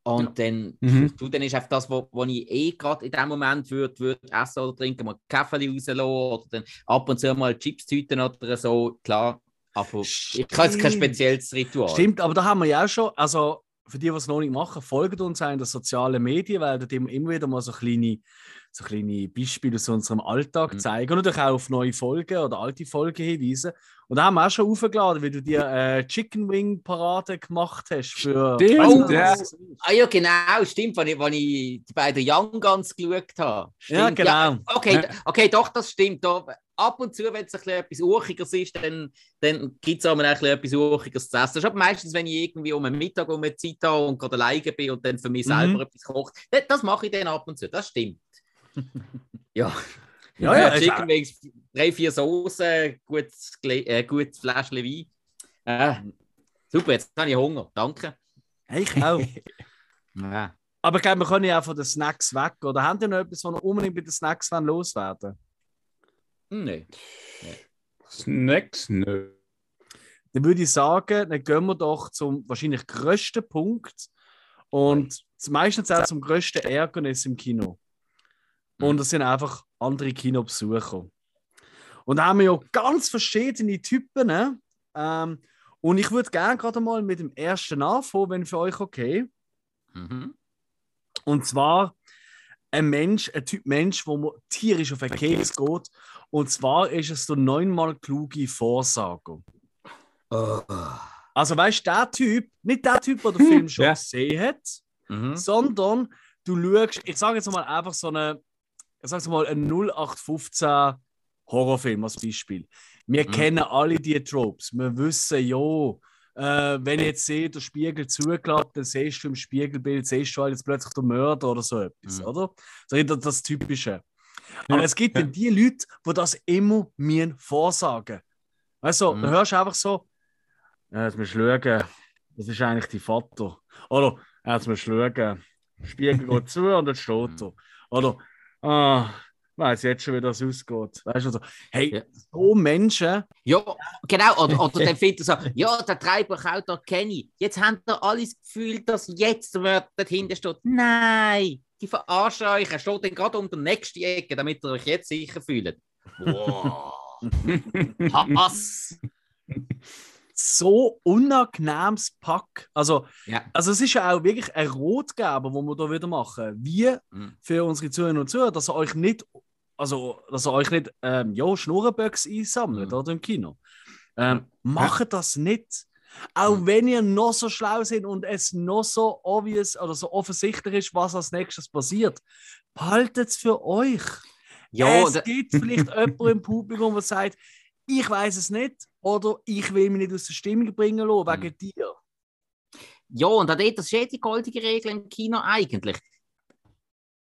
Und dann, mhm. du, dann ist einfach das, was ich eh gerade in dem Moment würde würd essen oder trinken, mal Kaffee rauslassen oder dann ab und zu mal Chips-Tüten oder so, klar. Aber Stimmt. ich habe jetzt kein spezielles Ritual. Stimmt, aber da haben wir ja auch schon, also für die, die es noch nicht machen, folgt uns auch in den sozialen Medien, weil da immer wieder mal so kleine so kleine Beispiele aus unserem Alltag mhm. zeigen und natürlich auch auf neue Folgen oder alte Folgen hinweisen. Und da haben wir auch schon aufgeladen, wie du dir äh, Chicken Wing Parade gemacht hast. Für stimmt, ja. Ah ja, genau, stimmt, wenn ich, wenn ich die beiden Young Guns geschaut habe. Stimmt. Ja, genau. Ja, okay, ja. okay, doch, das stimmt. Da, ab und zu, wenn es etwas Urchiges ist, dann, dann gibt es auch etwas Urchiges zu essen. Das ist aber meistens, wenn ich irgendwie um einen Mittag um eine Zeit habe und gerade alleine bin und dann für mich selber mhm. etwas koche. Das, das mache ich dann ab und zu, das stimmt. ja. Ja, ja, Chicken Wings, drei, vier Soßen, gutes, äh, gutes Fläschchen Wein. Äh, super, jetzt habe ich Hunger. Danke. Ich auch. ja. Aber ich glaube, wir können ja auch von den Snacks weg. Oder haben die noch etwas, was wir unbedingt bei den Snacks loswerden Nein. Nee. Snacks? Nö. Dann würde ich sagen, dann gehen wir doch zum wahrscheinlich größten Punkt und meistens auch zum größten Ärgernis im Kino. Und es sind einfach andere Kinobesucher. Und da haben wir ja ganz verschiedene Typen. Ne? Ähm, und ich würde gerne gerade mal mit dem ersten anfangen, wenn für euch okay. Mhm. Und zwar ein Mensch, ein Typ Mensch, wo tierisch auf den Keks geht. Und zwar ist es der neunmal kluge Vorsager. Oh. Also weißt du, der Typ, nicht der Typ, der den Film schon ja. gesehen hat, mhm. sondern du schaust, ich sage jetzt mal einfach so eine ich sag's mal, ein 0815 Horrorfilm als Beispiel. Wir mhm. kennen alle die Tropes. Wir wissen, ja, äh, wenn ich jetzt sehe, der Spiegel zuklappt, dann siehst du im Spiegelbild, siehst du halt jetzt plötzlich den Mörder oder so etwas, mhm. oder? Das ist das Typische. Aber ja. es gibt dann die Leute, die das immer mir vorsagen. Weißt du, mhm. da hörst du einfach so, ja, jetzt musst du schauen, das ist eigentlich die Vater. Oder, jetzt musst du schauen, Spiegel geht zu und dann steht er. Oder, Ah, weiß jetzt schon, wie das ausgeht. Weißt du, so, hey, ja. so Menschen. Ja, genau. Oder, oder dann findet er so, ja, der Treiberautor kenne ich. Jetzt haben da alles das Gefühl, dass jetzt wer dahinter steht. Nein, die verarschen euch. Er steht dann gerade um die nächste Ecke, damit ihr euch jetzt sicher fühlt. Wow. Hass so unangenehmes Pack. Also, ja. also es ist ja auch wirklich ein Rotgeber, wo wir da wieder machen. Wie mhm. für unsere Zuhörer und Zuhörer, dass ihr euch nicht, also dass ihr euch nicht ähm, ja, Schnurrenböcks einsammelt mhm. oder im Kino. Ähm, macht das nicht. Auch mhm. wenn ihr noch so schlau seid und es noch so obvious oder so offensichtlich ist, was als nächstes passiert, behaltet es für euch. Ja, es gibt vielleicht jemanden im Publikum, der sagt, ich weiß es nicht oder ich will mich nicht aus der Stimmung bringen lassen, wegen mhm. dir. Ja, und das ist eh die goldige Regel im Kino eigentlich.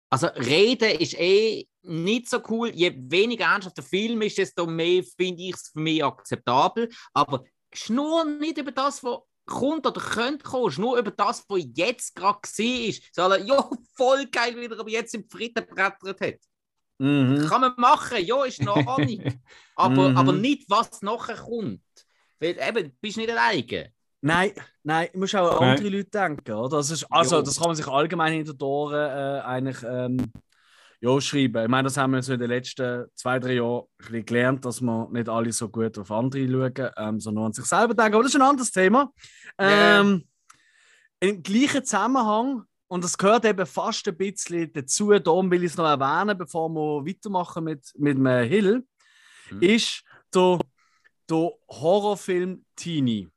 Also reden ist eh nicht so cool. Je weniger ernsthaft der Film ist, desto mehr finde ich es für mich akzeptabel. Aber schnur nicht über das, was kommt oder könnte kommen, nur über das, was jetzt gerade war. Sondern, ja, voll geil, wie er aber jetzt im Frieden brettert hat. Mhm. Kann man machen, ja, ist noch Ahnung. aber, mhm. aber nicht, was nachher kommt. Weil eben, du bist nicht alleine. Nein, nein, du musst auch an andere Leute denken, oder? Das ist, also, das kann man sich allgemein hinter die Ohren äh, eigentlich ähm, ja, schreiben. Ich meine, das haben wir so in den letzten zwei, drei Jahren ein gelernt, dass wir nicht alle so gut auf andere schauen, ähm, sondern an sich selber denken. Aber das ist ein anderes Thema. Ähm, yeah. Im gleichen Zusammenhang und das gehört eben fast ein bisschen dazu, darum will ich es noch erwähnen, bevor wir weitermachen mit, mit dem Hill, mhm. ist der, der Horrorfilm Teenie.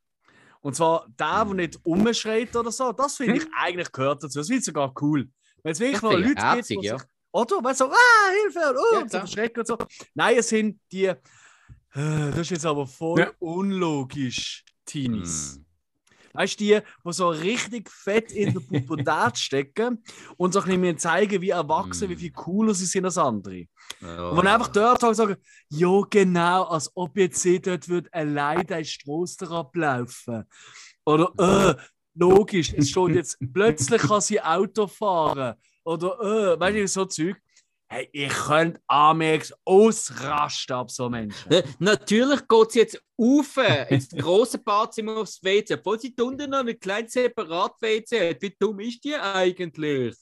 Und zwar der, der nicht umschreit oder so, das finde ich hm? eigentlich gehört dazu. Das finde ich sogar cool. Weil es wirklich noch Leute herzig, gibt, ja. sich, oder? Weil so, ah, Hilfe, oh, ja, und so verschrecken und so. Nein, es sind die, äh, das ist jetzt aber voll ja. unlogisch, Teenies. Mhm. Weißt du, die, die so richtig fett in der Pubertät stecken und so ein bisschen zeigen, wie erwachsen, mm. wie viel cooler sie sind als andere. Oh. Und wenn einfach dort sagen, ja, genau, als ob jetzt sie dort wird allein den Strasse ablaufen. Oder, äh, logisch, es steht jetzt, plötzlich kann sie Auto fahren. oder äh, weißt du, so Zeug. Hey, ich könnte Amex ausrasten ab so Menschen. Äh, Natürlich geht es jetzt auf, ins große Badzimmer aufs WC, obwohl sie unten noch ein kleines Separat-WC hat. Wie dumm ist die eigentlich?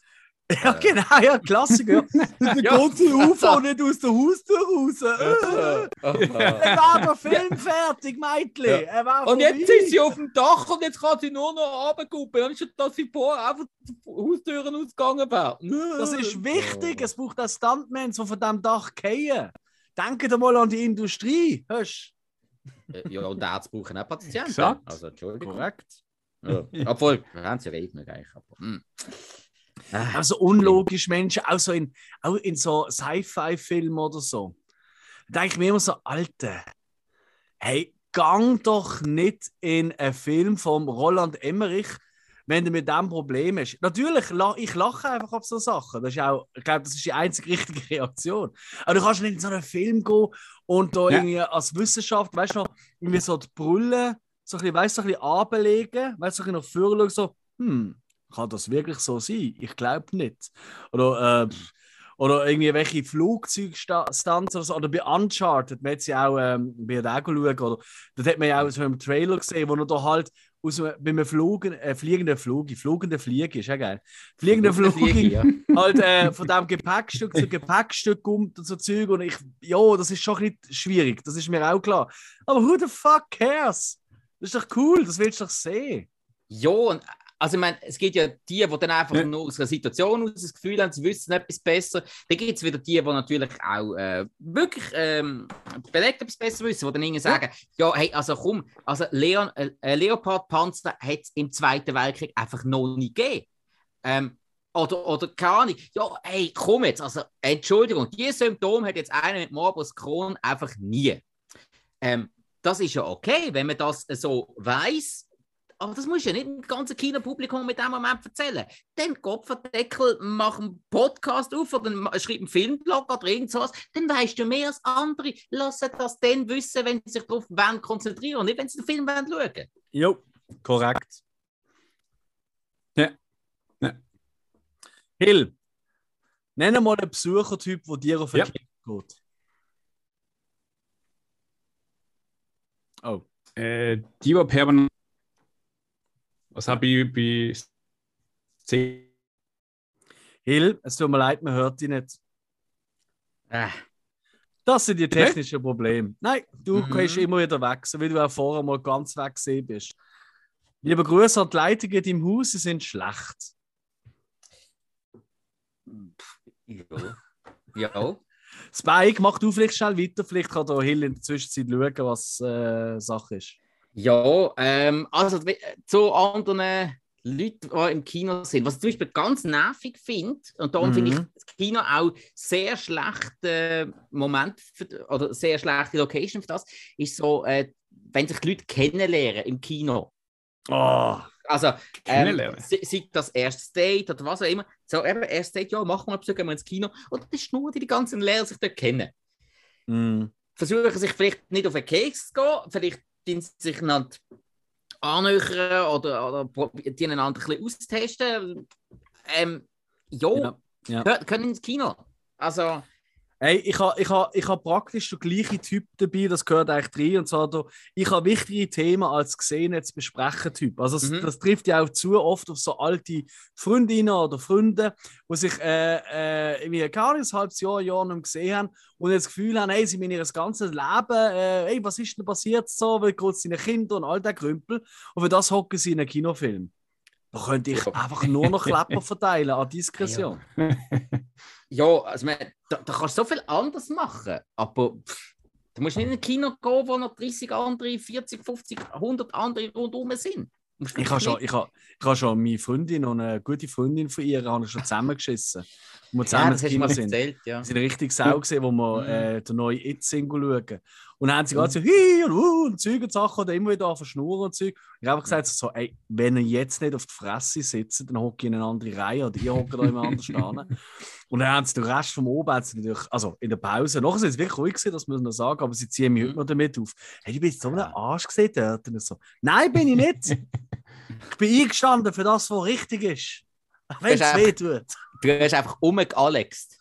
Ja, genau, ja, Klassiker. Der Ja. sie auf und nicht aus der Haustür raus. Er war der Film fertig, Meitli. Ja. War Und jetzt ist sie auf dem Dach und jetzt kann sie nur noch runtergucken. Anstatt dass sie vorher einfach die Haustüren ausgegangen wäre. Das ist wichtig. Es braucht auch Stuntmans, die von diesem Dach fallen. Denkt doch mal an die Industrie. Hörst Äh, Ja, und Ärzte brauchen auch Patienten. Exakt. Also, Entschuldigung. Korrekt. Ja. Obwohl, wir haben sie ja nicht eigentlich. Aber, Ah, Also unlogisch Menschen, auch, so in, auch in so Sci-Fi-Filmen oder so. Da denke ich mir immer so, Alter, hey, gang doch nicht in einen Film von Roland Emmerich, wenn du mit dem Problem hast. Natürlich, ich lache einfach auf so Sachen. Das ist auch, ich glaube, das ist die einzige richtige Reaktion. Aber du kannst nicht in so einen Film gehen und da Ja. irgendwie als Wissenschaft, weißt du noch, irgendwie so die Brille so ein bisschen, weißt, du, so ein bisschen anbelegen, weißt du, so ein bisschen nach vorne schauen, so, hm, kann das wirklich so sein? Ich glaube nicht. Oder, äh, oder irgendwie welche Flugzeugstunts oder so. Oder bei Uncharted, man hat sie auch ähm, bei der schauen, oder das hat man ja auch so im Trailer gesehen, wo er da halt aus einem, bei einem Flugen, äh, fliegenden Flug, fliegende Fliege, ist ja geil. Fliegende Fliege, Flug, ja. halt äh, von dem Gepäckstück zu Gepäckstück kommt und so Zeug und ich, ja, das ist schon ein bisschen schwierig, das ist mir auch klar. Aber who the fuck cares? Das ist doch cool, das willst du doch sehen. Ja, und also ich meine, es gibt ja die, die dann einfach Ja. nur aus einer Situation aus das Gefühl haben, sie wissen etwas besser. Dann gibt es wieder die, die natürlich auch äh, wirklich ähm, belegt etwas besser wissen, die dann irgendwie sagen, ja, hey, also komm, also Leon, äh, äh, Leopard-Panzer hat es im Zweiten Weltkrieg einfach noch nie gegeben. Ähm, oder, oder keine Ahnung, ja, hey, komm jetzt, also Entschuldigung, dieses Symptom hat jetzt einer mit Morbus Crohn einfach nie. Ähm, das ist ja okay, wenn man das so weiß. Aber das muss ja nicht dem ganzen Kinopublikum mit dem Moment erzählen. Dann Kopfverdeckel, mach einen Podcast auf oder schreib einen Filmblog oder irgend sowas. Dann weißt du mehr als andere. Lass das dann wissen, wenn sie sich darauf wollen konzentrieren und nicht, wenn sie den Film wollen schauen Jo, korrekt. Ja. Ja. Hill, nenne mal einen Besuchertyp, der dir auf den Ja. Kick geht. Oh. Äh, die, die permanent. Was habe ich bei C. Hill, es tut mir leid, man hört dich nicht. Äh, Das sind die technischen Probleme. Nein, du Mhm. kannst immer wieder wechseln, weil du auch vorher mal ganz weg gewesen bist. Liebe Grüße an die Leitungen deinem Haus, sie sind schlecht. ja. ja. Spike, mach du vielleicht schnell weiter, vielleicht kann da Hill in der Zwischenzeit schauen, was äh, Sache ist. Ja, ähm, also zu anderen Leuten, die im Kino sind. Was ich zum Beispiel ganz nervig finde, und darum Mhm. finde ich das Kino auch sehr schlechte Moment für, oder sehr schlechte Location für das, ist so, äh, wenn sich die Leute kennenlernen im Kino. Oh, Also, ähm, sei, das erstes Date oder was auch immer. So, eben, erstes Date, ja, machen wir, gehen wir ins Kino. Oder das ist nur, die die ganzen lernen sich dort kennen. mm. versuchen sich vielleicht nicht auf den Keks zu gehen, vielleicht die sich nicht annähern oder, oder die einander ein bisschen austesten. Ähm, jo, Ja, ja. hör- können ins Kino. Also, Hey, ich habe ich ha, ich ha praktisch den gleichen Typ dabei, das gehört eigentlich rein. Und zwar, da, ich habe wichtige Themen als gesehen zu besprechen Typ. Also, das, Mhm. das trifft ja auch zu oft auf so alte Freundinnen oder Freunde, die sich äh, äh, irgendwie keine Ahnung, ein halbes Jahr, Jahr nicht mehr gesehen haben und jetzt das Gefühl haben, hey, sie haben ihr ganzes Leben, äh, hey, was ist denn passiert so, geht es ihren Kindern und all der Krümpel. Und für das hocken sie in einem Kinofilm. Da könnte ich einfach nur noch Klepper verteilen an Diskretion. ja, also man, da, da kannst du so viel anders machen, aber pff, du musst nicht in ein Kino gehen, wo noch 30 andere, 40, 50, 100 andere rundherum sind. Ich habe schon, ich habe, ich habe schon meine Freundin und eine gute Freundin von ihr habe ich schon zusammengeschissen. Wo wir ja, zusammen du mal Kino sind. erzählt, ja. Wir sind richtig sau gesehen, wo wir Mhm. äh, den neuen It-Single schauen. Und dann haben sie gerade so, hi und uh, und Zeug und Sachen oder immer wieder verschnurren und Zeug. Ich habe einfach gesagt, so, ey, wenn ihr jetzt nicht auf die Fresse sitzt, dann hocke ich in eine andere Reihe oder ihr hockt da immer anders stehen. Und dann haben sie den Rest vom Oben, natürlich, also in der Pause, nachher sind sie wirklich ruhig gewesen, das muss man sagen, aber sie ziehen mich Mhm. heute noch damit auf. Hey, du bist so ein Arsch gesehen dort. Und ich so, nein, bin ich nicht. ich bin eingestanden für das, was richtig ist. Wenn es ist weh tut. Du hast einfach umgealext.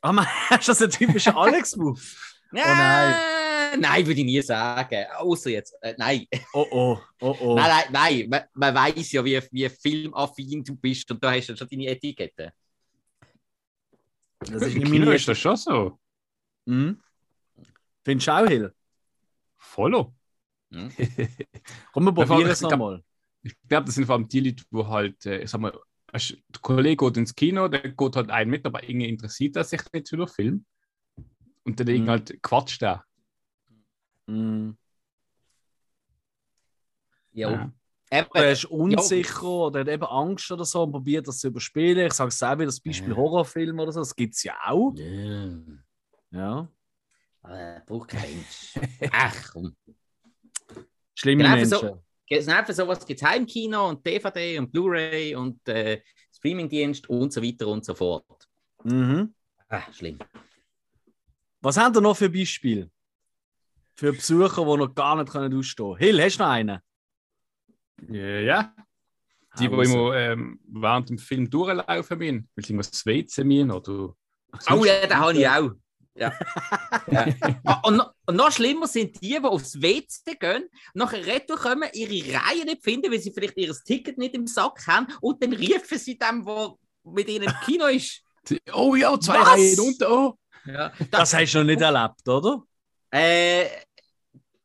Ah, man, hast du das ein typischer Alex-Move? Ja, nein. würde ich nie sagen. Außer jetzt. Äh, nein. Oh oh, oh oh. Nein, nein, nein. Man, man weiß ja, wie, wie filmaffin du bist und da hast du schon deine Etikette. Das ist Im Kino ist das schon so. Mhm. Findest du auch, Hill? Follow. Mhm. Komm, wir probieren es nochmal. Ich glaube, das sind vor allem die Leute, die halt, äh, sag mal, der Kollege geht ins Kino, der geht halt ein mit, aber irgendwie interessiert er sich nicht für den Film. Und dann mhm. halt quatscht er. Mhm. Ja. ja. Er ist unsicher ja. oder hat eben Angst oder so und probiert das zu überspielen. Ich sage es auch wieder, das Beispiel ja. Horrorfilm oder so, das gibt es ja auch. Ja. ja. Äh, braucht kein Mensch. Ach komm. Schlimme genau Menschen. So, genau für sowas gibt es Heimkino und DVD und Blu-ray und äh, Streamingdienst und so weiter und so fort. Mhm. Ach, schlimm. Was haben ihr noch für Beispiele? Für Besucher, die noch gar nicht können ausstehen können? Hill, hast du noch einen? Ja. Yeah. Die, die immer ähm, während dem Film durchlaufen müssen, weil sie immer das WC müssen oder... Oh ja, den habe ich auch. Ja. ja. Ah, und, noch, und, noch schlimmer sind die, die aufs WC gehen, nachher retour kommen, ihre Reihe nicht finden, weil sie vielleicht ihr Ticket nicht im Sack haben und dann rufen sie dem, der mit ihnen im Kino ist. Oh ja, zwei Was? Reihen unter. Oh. Ja, das, das hast du noch nicht erlebt, oder? Äh,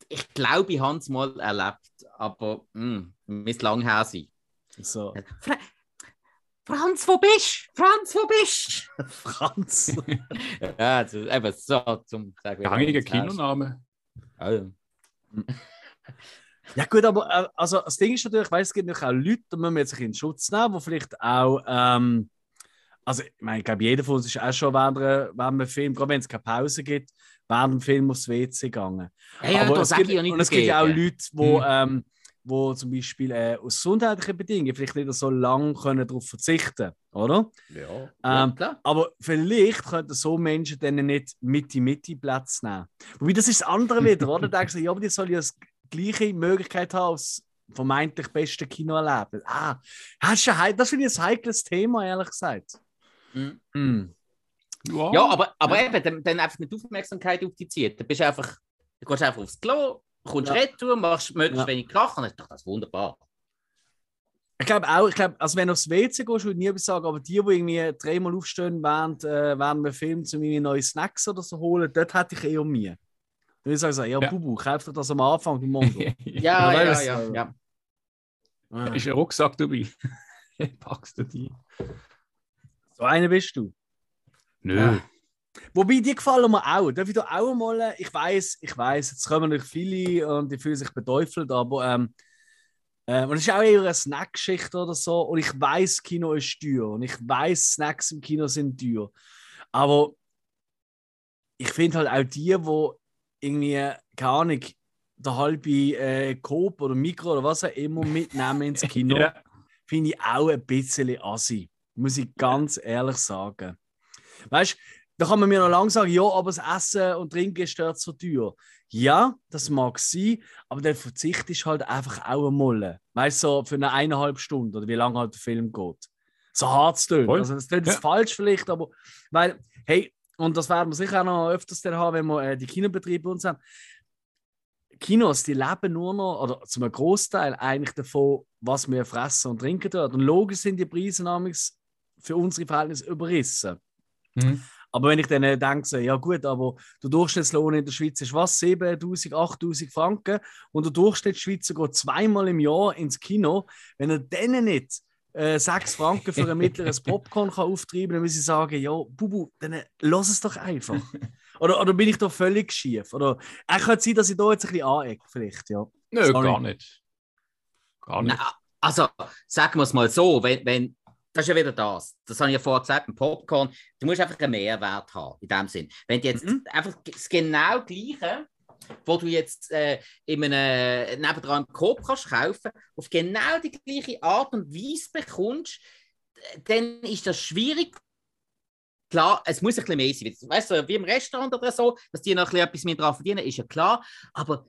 ich glaube, ich habe es mal erlebt, aber hm, müsste lang her sein. So. Fra Franz, wo bist du? Franz, wo bist du? Franz. ja, also, eben so zum sagen. Gängiger Kinoname. Also. Ja, gut, aber äh, also, das Ding ist natürlich, ich weiß, es gibt natürlich auch Leute, die müssen wir jetzt in Schutz nehmen, die vielleicht auch ähm, also ich meine, ich glaube, jeder von uns ist auch schon während, während einem Film, gerade wenn es keine Pause gibt, während dem Film aufs WC gegangen. Ja, ja, Aber es gibt, ja nicht und es gibt ja auch Leute, die hm. ähm, wo zum Beispiel äh, aus gesundheitlichen Bedingungen vielleicht nicht so lange können darauf verzichten oder? Ja, ähm, klar. Aber vielleicht könnten so Menschen dann nicht Mitte-Mitte Platz nehmen. Wobei das ist das andere wieder, oder? Da denkst du, ja, aber die sollen ja die gleiche Möglichkeit haben als vermeintlich beste Kino erleben. Ah, das, das finde ich ein heikles Thema, ehrlich gesagt. Mhm. Ja. ja, aber, aber ja. eben, dann, dann einfach nicht Aufmerksamkeit auf dich ziehen. Dann bist du einfach, du gehst einfach aufs Klo, kommst ja. retour, machst möglichst ja. wenig Krach und dann ist doch das wunderbar. Ich glaube auch, ich glaube, also wenn du aufs WC gehst, würde ich nie etwas sagen, aber die, die irgendwie dreimal aufstehen während, äh, während einem Film, um irgendwie neue Snacks oder so holen, dort hätte ich eher mir. Dann würde ich sagen, ja, ja. Bubu, kauf dir das am Anfang, du Mongo. ja, ja, ja, ja, ja. ja. Ist ein Rucksack dabei? Packst du die? So einer bist du. Nö. Ja. Wobei, die gefallen mir auch. Darf ich da auch mal, ich weiß, ich weiß, jetzt kommen natürlich viele und die fühlen sich beteufelt, aber ähm, äh, und es ist auch eher eine Snackgeschichte oder so. Und ich weiß, Kino ist teuer und ich weiß, Snacks im Kino sind teuer. Aber ich finde halt auch die, die irgendwie, keine Ahnung, der halbe äh, Coop oder Mikro oder was auch immer mitnehmen ins Kino, ja. finde ich auch ein bisschen assi. Muss ich ganz ehrlich sagen. Weißt du, da kann man mir noch lange sagen, ja, aber das Essen und Trinken ist dort so teuer. Ja, das mag sein, aber der Verzicht ist halt einfach auch ein Molle. Weißt du, so für eine eineinhalb Stunden oder wie lange halt der Film geht. So hart es tönt. Also, das klingt ja. falsch vielleicht, aber weil, hey, und das werden wir sicher auch noch öfters haben, wenn wir äh, die Kinobetriebe uns haben. Kinos, die leben nur noch, oder zum Großteil eigentlich davon, was wir fressen und trinken dort. Und logisch sind die Preise nämlich für unsere Verhältnisse überrissen. Mhm. Aber wenn ich dann äh, denke, ja gut, aber der Durchschnittslohn in der Schweiz ist was? 7000, 8000 Franken und der Durchschnittsschweizer geht zweimal im Jahr ins Kino. Wenn er denen nicht äh, 6 Franken für ein mittleres Popcorn kann auftreiben, dann muss ich sagen, ja, Bubu, dann äh, lass es doch einfach. oder, oder bin ich da völlig schief? Oder es äh, könnte sein, dass ich da jetzt ein bisschen anecke, vielleicht, ja. Nö, Sorry. gar nicht. Gar nicht. Na, also, sagen wir es mal so, wenn, wenn das ist ja wieder das. Das habe ich ja vorher gesagt, ein Popcorn. Du musst einfach einen Mehrwert haben, in dem Sinn. Wenn du jetzt mhm. einfach das genau gleiche, wo du jetzt äh, in einem nebendran einen Coop kannst kaufen, auf genau die gleiche Art und Weise bekommst, dann ist das schwierig. Klar, es muss ein bisschen mehr sein. Weißt du, wie im Restaurant oder so, dass die noch ein bisschen etwas mehr drauf verdienen, ist ja klar. Aber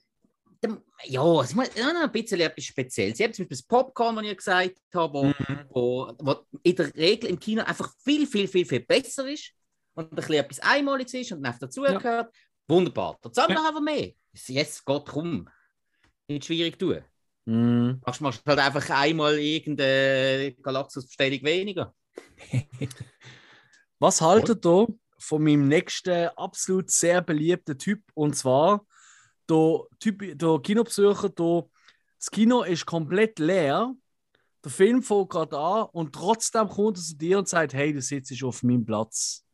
ja, es muss ja, noch ein bisschen etwas Spezielles. Ich habe zum Beispiel das Popcorn, das ich gesagt habe, wo, Mhm. wo, wo in der Regel im Kino einfach viel, viel, viel, viel besser ist und ein bisschen etwas Einmaliges ist und einfach dazugehört. Wunderbar. Da zahlen wir einfach mehr. Jetzt geht drum. Nicht schwierig tun. Mhm. Machst machst halt einfach einmal irgendeine Galaxus-Bestellung weniger. Was haltet ihr von meinem nächsten absolut sehr beliebten Typ? Und zwar, der, typ, der Kinobesucher, der, das Kino ist komplett leer, der Film fängt gerade an und trotzdem kommt er zu dir und sagt: Hey, du sitzt auf meinem Platz.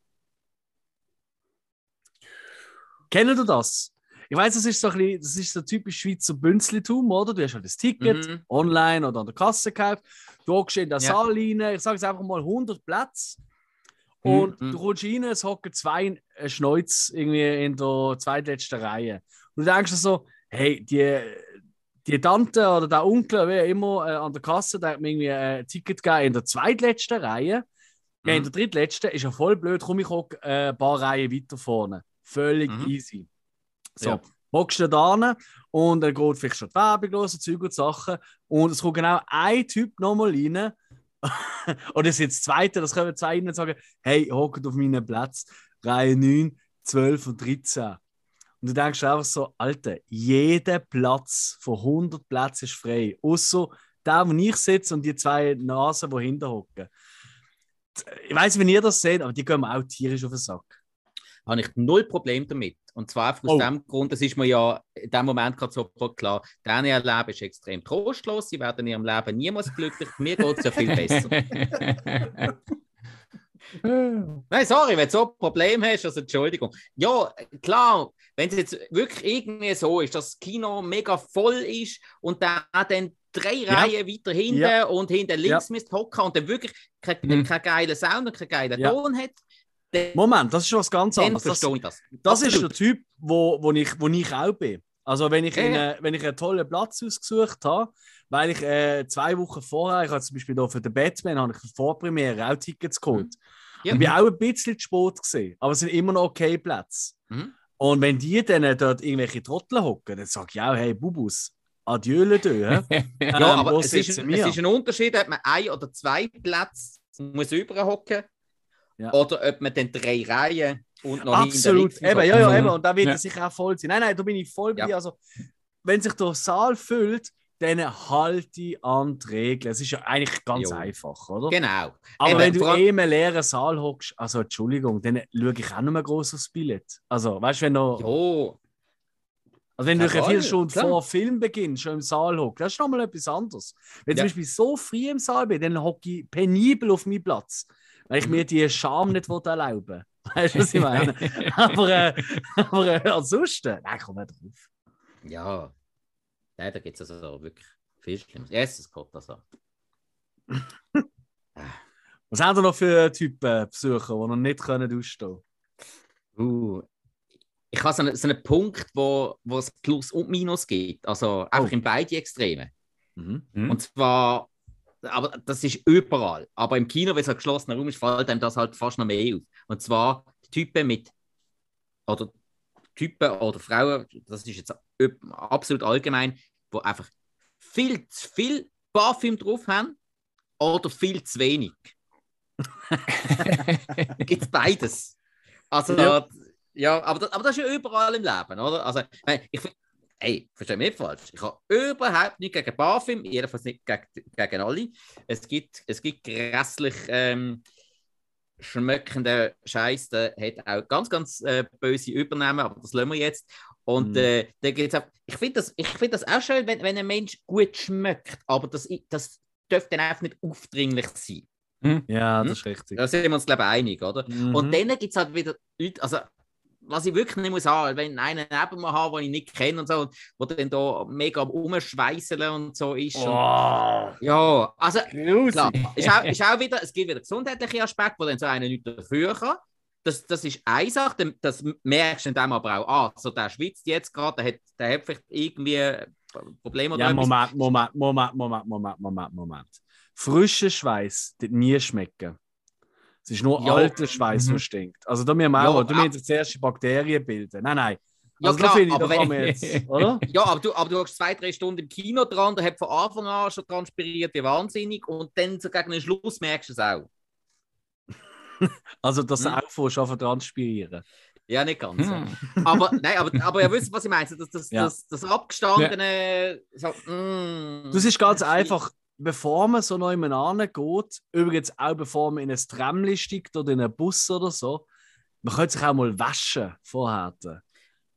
Kennen ihr das? Ich weiß, das ist so ein bisschen, das ist so typisch Schweizer Bünzlitum, oder? Du hast halt das Ticket Mhm. online oder an der Kasse gekauft. Du hockst in den Ja. Saal rein, ich sage es einfach mal 100 Plätze. Mhm. Und Mhm. du kommst rein, es hocken zwei äh, Schneuz irgendwie in der zweitletzten Reihe. Und du denkst so, hey, die, die Tante oder der Onkel, wer immer äh, an der Kasse, der hat mir irgendwie ein Ticket gegeben in der zweitletzten Reihe. Ja, in Mhm. der drittletzten ist ja voll blöd, komm ich hocke äh, ein paar Reihen weiter vorne. Völlig Mhm. easy. So, Ja. hockst du da hin und dann geht vielleicht schon die Werbung los, und Zeug und Sachen. Und es kommt genau ein Typ nochmal rein. und das ist jetzt Zweite, das können zwei rein und sagen: Hey, hockt auf meinen Platz, Reihe 9, 12 und 13. Und du denkst einfach so: Alter, jeder Platz von 100 Plätzen ist frei. Außer der, wo ich sitze und die zwei Nasen, die hinter hocken. Ich weiß nicht, wenn ihr das seht, aber die gehen mir auch tierisch auf den Sack. habe ich null Problem damit. Und zwar einfach aus Oh. dem Grund, das ist mir ja in dem Moment gerade sofort klar, dein Leben ist extrem trostlos, sie werden in ihrem Leben niemals glücklich, mir geht es ja viel besser. Nein, sorry, wenn du so ein Problem hast, also Entschuldigung. Ja, klar, wenn es jetzt wirklich irgendwie so ist, dass das Kino mega voll ist und dann dann drei Ja. Reihen weiter hinten Ja. und hinten links müsst hocken und dann wirklich keinen Mhm. kein geilen Sound und keinen geilen Ja. Ton hat, Moment, das ist was ganz anderes. Das, das. das ist der Typ, wo, wo, ich, wo ich auch bin. Also wenn ich, Ja, in, ja. äh, wenn ich einen tollen Platz ausgesucht habe, weil ich äh, zwei Wochen vorher, ich habe zum Beispiel da für den Batman, habe ich für Vorpremiere auch Tickets geholt. Ja. Und bin auch ein bisschen zu spät gesehen, aber es sind immer noch okay Plätze. Mhm. Und wenn die dann dort irgendwelche Trottel hocken, dann sage ich auch, hey Bubus, adieu le deux. hä? Ja, Ähm, aber es ist, ein- wir? es ist ein Unterschied, ob man ein oder zwei Plätze muss überhocken Ja. oder ob man dann drei Reihen und noch Absolut. Eben, ja, ja, Mhm. eben. Und da wird Ja. er sicher auch voll sein. Nein, nein, da bin ich voll bei dir. Also, wenn sich der Saal füllt, dann halte ich an die Regeln. Es ist ja eigentlich ganz Jo. einfach, oder? Genau. Aber Eben, wenn du eh im leeren Saal hockst, also Entschuldigung, dann schaue ich auch noch mal groß aufs Billett. Also, weißt du, wenn du, Jo, also wenn du Ja, eine voll, Viertelstunde klar. vor Filmbeginn schon im Saal hockst, das ist nochmal etwas anderes. Wenn ich Ja. zum Beispiel so früh im Saal bin, dann hocke ich penibel auf meinen Platz, weil ich Mhm. mir die Scham nicht will erlauben Weißt du, was ich meine? aber äh, aber äh, ansonsten, nein, komm nicht drauf. ja. Nein, da gibt es also wirklich viel Schlimmes. Erstes geht das an. Was haben wir noch für Typen Besucher, die noch nicht können ausstehen Uh, ich habe so einen, so einen Punkt, wo, wo es Plus und Minus gibt. Also einfach Oh. in beide Extreme. mhm. Mhm. Und zwar, aber das ist überall. Aber im Kino, wenn es ein geschlossener Raum ist, fällt einem das halt fast noch mehr auf. Und zwar die Typen mit, oder Typen oder Frauen, das ist jetzt absolut allgemein, wo einfach viel zu viel Parfüm drauf haben oder viel zu wenig. Gibt es beides. Also, Ja. ja, aber, das, aber das ist ja überall im Leben, oder? Also, ich Hey, versteh mich nicht falsch. Ich habe überhaupt nichts gegen Parfüm, jedenfalls nicht gegen, gegen alle. Es gibt, es gibt grässlich ähm, schmeckenden Scheiß, der hat auch ganz, ganz äh, böse Übernahmen, aber das lassen wir jetzt. Und Mhm. äh, da geht's auch, ich finde das, ich find das auch schön, wenn, wenn ein Mensch gut schmeckt, aber das, das dürfte dann einfach nicht aufdringlich sein. Ja, Mhm. das ist richtig. Da sind wir uns, glaube ich, einig, oder? Mhm. Und dann gibt es halt wieder Leute, also was ich wirklich nicht muss sagen, wenn einen neben mir habe, den ich nicht kenne und so, und wo dann da mega am Umschweißeln und so ist. Und, Oh, ja, also klar, ist auch, ist auch wieder, es gibt wieder gesundheitliche Aspekte, wo dann so einer nicht dafür kann. Das, das ist eine Sache, das merkst du dann aber auch, ah, so der schwitzt jetzt gerade, der hat, der hat vielleicht irgendwie Probleme oder Ja. Moment, Moment, Moment, Moment, Moment, Moment, Moment. Frischer Schweiß wird nie schmecken. Es ist nur Ja. alter Schweiß, Mhm. der stinkt. Also da müssen wir Ja, auch, da ah. müssen zuerst die Bakterien bilden. Nein, nein. Ja, Also, da klar, finde ich, aber wenn, jetzt, oder? ja, aber du, aber du hast zwei, drei Stunden im Kino dran, der hat von Anfang an schon transpiriert, wie wahnsinnig, und dann so gegen den Schluss merkst du es auch. Also, dass du Hm. auch von schon transpirieren. Ja, nicht ganz. ja. Hm. Aber, nein, aber, aber ihr wisst, was ich meine. Das, das, Ja. das, das abgestandene. So, mm. Das ist ganz einfach, bevor man so neu geht, übrigens auch bevor man in ein Tramli steigt oder in einen Bus oder so, man könnte sich auch mal waschen vorher.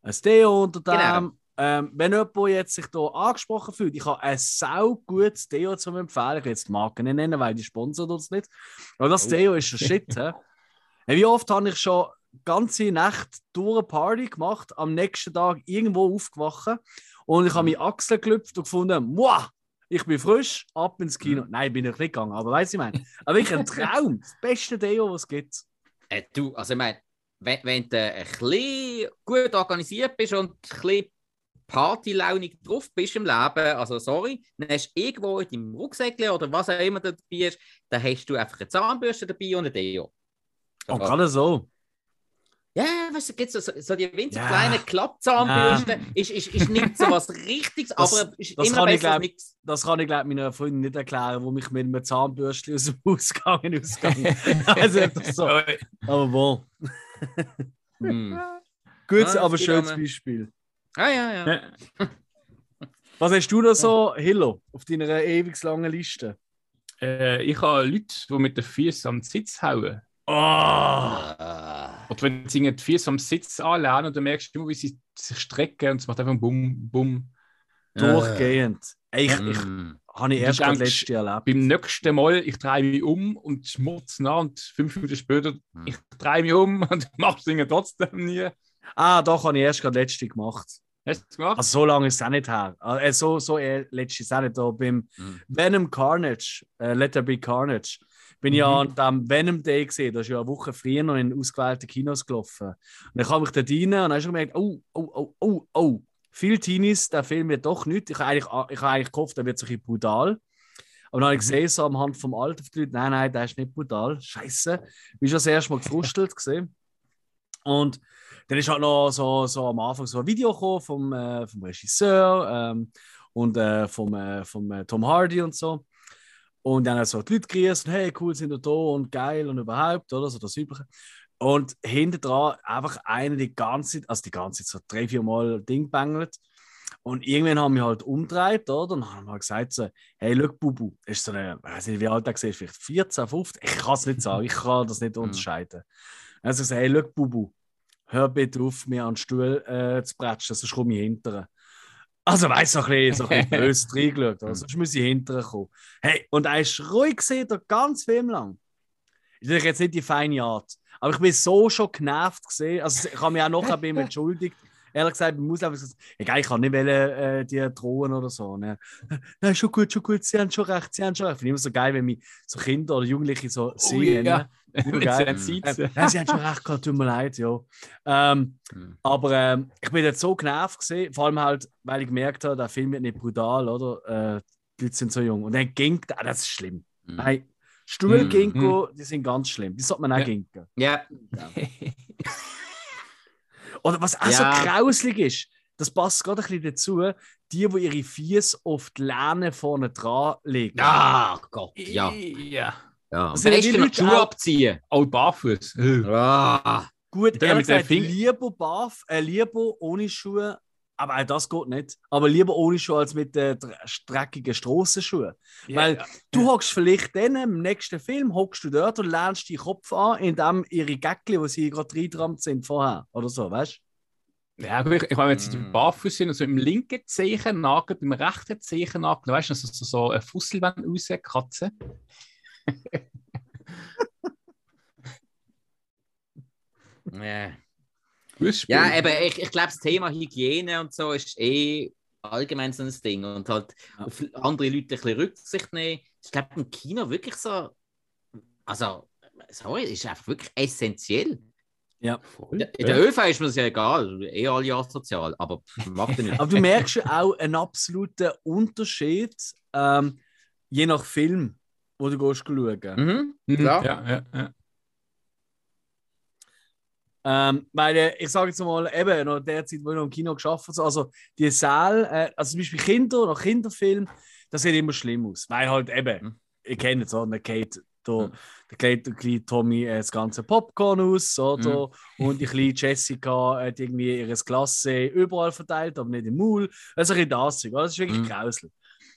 Ein Deo unter dem. Genau. Ähm, wenn jemand jetzt sich hier angesprochen fühlt, ich habe ein sau gutes Deo zum empfehlen. Ich will jetzt die Marke nicht nennen, weil die sponsert uns nicht. Aber das Oh. Deo ist ein Shit. Wie oft habe ich schon ganze Nacht durch eine Party gemacht, am nächsten Tag irgendwo aufgewacht und ich habe meine Achseln gelüpft und gefunden, wow, ich bin frisch, ab ins Kino. Nein, bin ich nicht gegangen, aber weißt du, ich meine, aber wirklich ein Traum, das beste Deo, was es gibt. Äh, du, also ich meine, wenn, wenn du ein bisschen gut organisiert bist und ein bisschen partylaunig drauf bist im Leben, also sorry, dann hast du irgendwo in deinem Rucksäckchen oder was auch immer da dabei ist, dann hast du einfach eine Zahnbürste dabei und ein Deo. Und gerade so. Ja, weißt du, gibt so, so die winzig Ja. kleinen Klappzahnbürste, ist, ist, ist nicht so was Richtiges, Das- aber ist das immer kann ich besser als glaub-. Das kann ich, glaube meiner Freundin nicht erklären, wo mich mit einem Zahnbürstchen aus dem Ausgang ausgegangen Also, so. Aber wohl. Hm. Gutes, Ah, aber schönes. Beispiel. Ah, ja, ja. Ja. Was hast du da so, Hillo, auf deiner ewig langen Liste? Äh, ich habe Leute, die mit den Füßen am Sitz hauen. Oh! Oder wenn sie die Füße am Sitz anlehnen und dann merkst du immer, wie sie sich strecken und es macht einfach Bum, Bum. Durchgehend. Ich, ich Mm. habe ich Du erst denkst, letztes Jahr erlebt. Beim nächsten Mal, ich drehe mich um und schmutz nach und fünf Minuten später, Hm. ich drehe mich um und mach's Dinge trotzdem nie. Ah, doch, habe ich erst gerade letztes gemacht. Hast du es gemacht? Also so lange ist es auch nicht her. Äh, so so äh, letztes auch nicht da. Beim Hm. Venom Carnage, äh, Let There Be Carnage, bin ich ja Mhm. an dem Venom Day gesehen. Das ist ja eine Woche früher noch in ausgewählten Kinos gelaufen. Und dann kam ich dort rein und dann habe ich schon gemerkt, oh, oh, oh, oh, oh. Viele Teenies, der Film wird doch nicht. Ich habe eigentlich, ich habe eigentlich gehofft, der wird so ein bisschen brutal. Aber dann habe ich Mhm. gesehen, so am Hand vom Alter, die Leute, nein, nein, der ist nicht brutal. Scheiße. Ich bin schon das erste Mal gefrustelt gesehen. Und dann ist halt noch so, so am Anfang so ein Video gekommen vom, äh, vom Regisseur ähm, und äh, vom, äh, vom äh, Tom Hardy und so. Und dann haben so die Leute grüßt, hey, cool, sind wir da und geil und überhaupt, oder? So das Übliche. Und hinten dran einfach einer die ganze Zeit, also die ganze Zeit so drei, vier Mal Ding bangelt. Und irgendwann haben wir halt umgedreht, oder? Und haben wir gesagt so, hey, schau, Bubu, ist so eine, ich weiß nicht, wie alt er war, vielleicht 14, 15, ich kann es nicht sagen, ich kann das nicht unterscheiden. Also gesagt, hey, schau, Bubu, hör bitte auf, mir an den Stuhl äh, zu pratschen, sonst komme ich hinterher. Also, weißt du, so ein bisschen, so ein bisschen böse reingeschaut, oder? sonst muss ich hinterher kommen. Hey, und er ist ruhig gesehen, der ganz Film lang. Ist natürlich jetzt nicht die feine Art, aber ich bin so schon genervt gesehen. Also, ich habe mich auch nachher bei ihm entschuldigt. Ehrlich gesagt, beim Auslaufen gesagt, egal, ich kann nicht wollen, äh, die drohen oder so. Ne? Nein, schon gut, schon gut, sie haben schon recht, sie haben schon recht. Ich finde immer so geil, wenn mich so Kinder oder Jugendliche so sehen. ja. ne? Geil. seinen Ähm, nein, sie haben schon recht gehabt, tut mir leid, ja. Ähm, Hm. aber ähm, ich bin jetzt so genervt gesehen, vor allem halt, weil ich gemerkt habe, der Film wird nicht brutal, oder? Äh, die Leute sind so jung. Und dann ging, ah, das ist schlimm. Hm. Nein, Stuhlginko, Mhm. die sind ganz schlimm. Die sollte man auch Ja. ginken. Ja, Oder was auch Ja. so grauslig ist, das passt gerade ein bisschen dazu, die, die ihre Füße auf die Lehne vorne dran legen. Ah, Gott, ja. ja. ja. Das sind die Leute die Schuhe abziehen. Auch barfuß. Ah. Gut, Dann ehrlich gesagt, lieber barf, äh, lieber ohne Schuhe, aber auch das geht nicht. Aber lieber ohne Schuhe als mit den dr- dreckigen Strassenschuhen. Weil Ja. du hockst vielleicht dann im nächsten Film, hockst du dort und lernst deinen Kopf an, indem ihre Gäckli, wo sie gerade reingerammt sind vorher. Oder so, weißt Ja, gut, ich, ich meine, wenn sie Mm. barfuß sind und so im linken Zehen nagelt, im rechten Zehen nagelt, weißt du, so, so, so ein Fussel rauskratzen. Ja. Ja, eben, ich, ich glaube, das Thema Hygiene und so ist eh allgemein so ein Ding. Und halt Ja. auf andere Leute ein bisschen Rücksicht nehmen. Ich glaube, im Kino wirklich so. Also, sorry, ist einfach wirklich essentiell. Ja. Voll. In der ÖV ist mir das ja egal, eh alle asozial, aber macht ja nicht. Aber du merkst ja auch einen absoluten Unterschied, ähm, je nach Film, wo du gehst schauen. mhm, Mhm, klar. Ja, ja, ja. Ähm, weil ich sage jetzt mal, eben noch der Zeit, wo ich noch im Kino geschafft habe, also die Säle, äh, also zum Beispiel Kinder oder Kinderfilm, das sieht immer schlimm aus. Weil halt eben, Mhm. ich kenne es, oder? Der Kate, da, der der kleine Tommy äh, das ganze Popcorn aus, oder? Mhm. Und die kleine Jessica hat irgendwie ihr Glas überall verteilt, aber nicht im Maul. Das ist ein bisschen das oder? das ist wirklich Mhm. grauselig.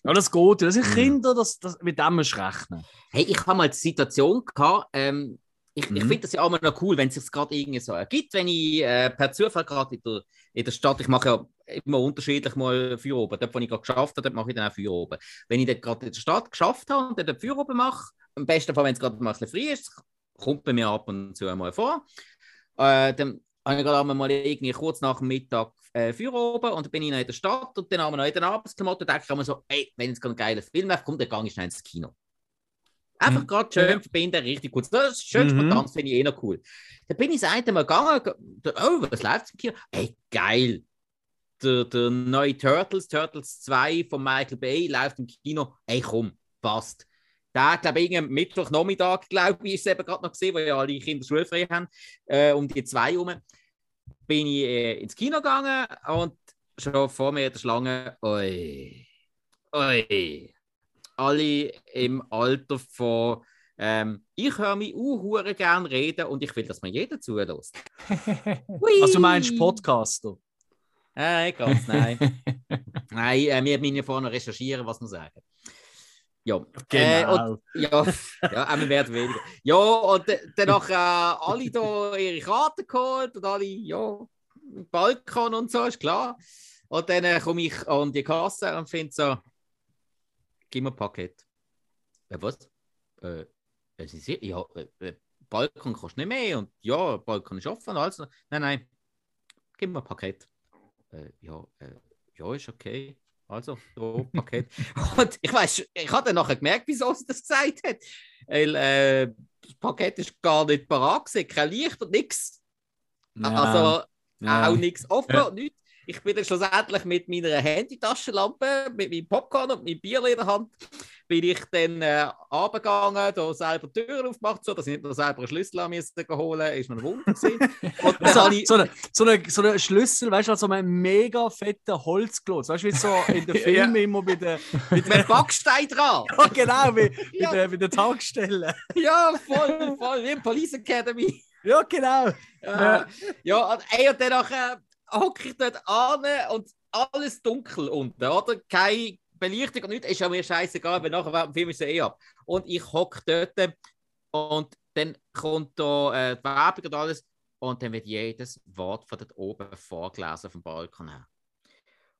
Aber das geht, das sind Mhm. Kinder, das, das, mit dem musst du rechnen. Hey, ich habe mal die Situation gehabt, ähm, ich, ich Mhm. finde das ja auch immer noch cool, wenn es sich gerade irgendwie so ergibt, wenn ich äh, per Zufall gerade in der, in der Stadt, ich mache ja immer unterschiedlich mal Feuer oben. Dort, wo ich gerade geschafft habe, dort mache ich dann auch Feuer oben. Wenn ich dort gerade in der Stadt geschafft habe und dort Feuer oben mache, am besten Fall, wenn es gerade mal ein bisschen frei ist, kommt bei mir ab und zu einmal vor, äh, dann habe ich gerade einmal mal irgendwie kurz nach dem Mittag äh, Feuer oben und dann bin ich noch in der Stadt und dann haben wir noch in den Arbeitsklamotten und denke ich immer so, ey, wenn jetzt gerade ein geiler Film kommt, dann gehe ich schnell ins Kino. Einfach Mhm. gerade schön verbinden, richtig gut. Das ist schön spontan, finde ich eh noch cool. Da bin ich das eine Mal gegangen, ge- oh, was läuft im Kino? Ey, geil. Der, der neue Turtles, Turtles 2 von Michael Bay, läuft im Kino. Ey, komm, passt. Da, glaube ich, am Mittwochnachmittag, glaube ich, ist es eben gerade noch gesehen, wo ja alle Kinder schulfrei haben, äh, um die zwei herum, bin ich äh, ins Kino gegangen und schon vor mir der Schlange, oi, oi, alle im Alter von, ähm, ich höre mich auch gern reden und ich will, dass mir jeder zulässt. Also du meinst Podcaster? Nein, ganz nein. nein, äh, wir müssen ja vorher recherchieren, was wir sagen. Ja, Äh, und, ja, ja, einmal mehr oder weniger. Ja, und d- danach äh, alle da ihre Karten geholt und alle, ja, Balkon und so, ist klar. Und dann äh, komme ich an die Kasse und finde so, gib mir ein Paket. Äh, was? Äh, Sie sehen, ja, äh, äh, Balkon kostet nicht mehr und ja, Balkon ist offen. Also, nein, nein, gib mir ein Paket. Äh, ja, äh, ja, ist okay. Also, so, Paket. Und ich weiß, ich habe dann nachher gemerkt, wieso sie das gesagt hat. Weil äh, das Paket ist gar nicht parat gewesen, kein Licht und nichts. Also ja. auch nichts offen Ja. nichts. Ich bin dann schlussendlich mit meiner Handytaschenlampe, mit meinem Popcorn und meinem Bier in der Hand, bin ich dann äh, runtergegangen, da selber die Türen aufgemacht, so dass ich nicht noch selber einen Schlüssel haben musste holen, ist mir ein Wunder gewesen. Und so, ich, so, eine, so, eine, so eine Schlüssel, weißt du, also ein mega fetter Holzklotz. Weißt du, wie so in den Ja. Filmen immer mit der. Mit mit der Backstein dran. ja, genau, wie, mit, Ja. der, mit der Tankstelle. Ja, voll, voll, wie im Police Academy. Ja, genau. Ja, ja und, ey, und dann äh, hocke ich dort an und alles dunkel unten, oder? Keine Beleuchtung und nichts, ist ja mir scheißegal, weil nachher während dem Film ist es eh ab. Und ich hocke dort und dann kommt da äh, die Werbung und alles und dann wird jedes Wort von dort oben vorgelesen vom Balkon her.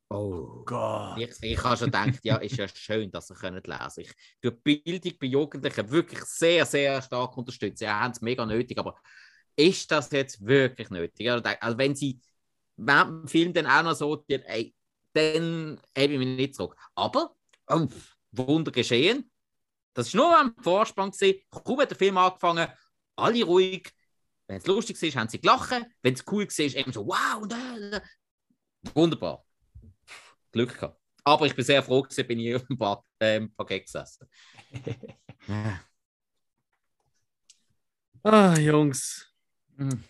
Oh. Gott. Ich, ich habe schon gedacht, ja, ist ja schön, dass könnt lesen Ich tue die Bildung bei Jugendlichen wirklich sehr, sehr stark unterstützen. Sie haben es mega nötig, aber ist das jetzt wirklich nötig? Also wenn sie während dem Film dann auch noch so, tun, ey, dann habe ich mich nicht zurück. Aber, oh, Wunder geschehen. Das war nur am Vorspann. Gewesen. Kaum hat der Film angefangen, alle ruhig. Wenn es lustig war, haben sie gelacht. Wenn es cool war, eben so, wow, und, äh, äh. wunderbar. Glück gehabt. Aber ich bin sehr froh, gewesen, bin ich auf dem Bad, äh, im Paket gesessen. Ah, Jungs. Hm.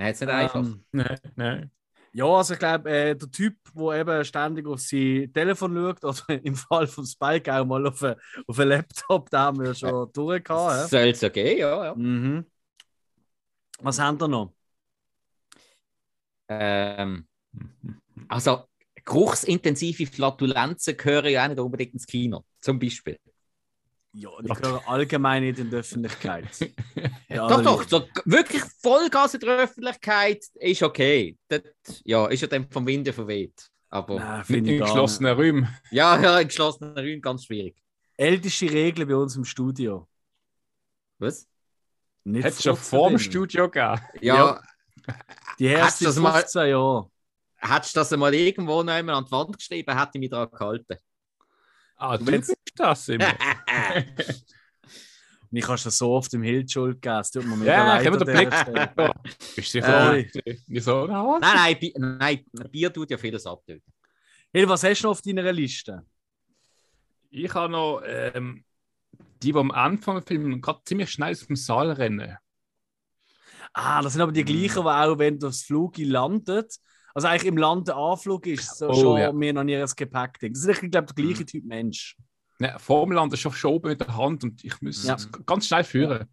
Nein, jetzt nicht einfach. Ähm, Nein, nein. ja, also ich glaube, äh, der Typ, der eben ständig auf sein Telefon schaut, oder im Fall von Spike auch mal auf einen auf einen Laptop, da haben wir schon durchgehauen. Soll es ja gehen, ja. ja. Mhm. Was haben wir noch? Ähm, also, geruchsintensive Flatulenzen gehören ja auch nicht unbedingt ins Kino, zum Beispiel. Ja, die gehören allgemein nicht in die Öffentlichkeit. Ja, doch, doch, so wirklich Vollgas in der Öffentlichkeit ist okay. Das, ja, ist ja dann vom Winde verweht. Aber Nein, In, geschlossenen Räumen. ja, ja, in geschlossenen Räumen ganz schwierig. Älteste Regel bei uns im Studio. Was? Nicht Hätte es schon vor dem. Studio gegeben. Ja, Ja. Die Hast erste du das mal- 15 Jahre. hättest du das einmal irgendwo noch einmal an die Wand geschrieben, hätte ich mich daran gehalten. Ah, du bist das immer. Und ich habe es so oft im Hild schuld gegeben. Es tut mir mega Ja, leid. ich habe an den Blick. Ja. Bist du sicher? Äh. Wieso? Nein, nein, Bi nein, Bier tut ja vieles abtöten. Hild, was hast du noch auf deiner Liste? Ich habe noch ähm, die, die am Anfang des Films gerade ziemlich schnell aus dem Saal rennen. Ah, das sind aber die gleichen, die auch, wenn das Flug landet, also eigentlich im Landeanflug ist, so Oh, schon ja. mir noch nie ein Gepäckding. Das ist, ich glaube, der gleiche Typ Mensch. Ja, vor dem Land ist schon schon oben mit der Hand und ich muss Ja. es ganz schnell führen.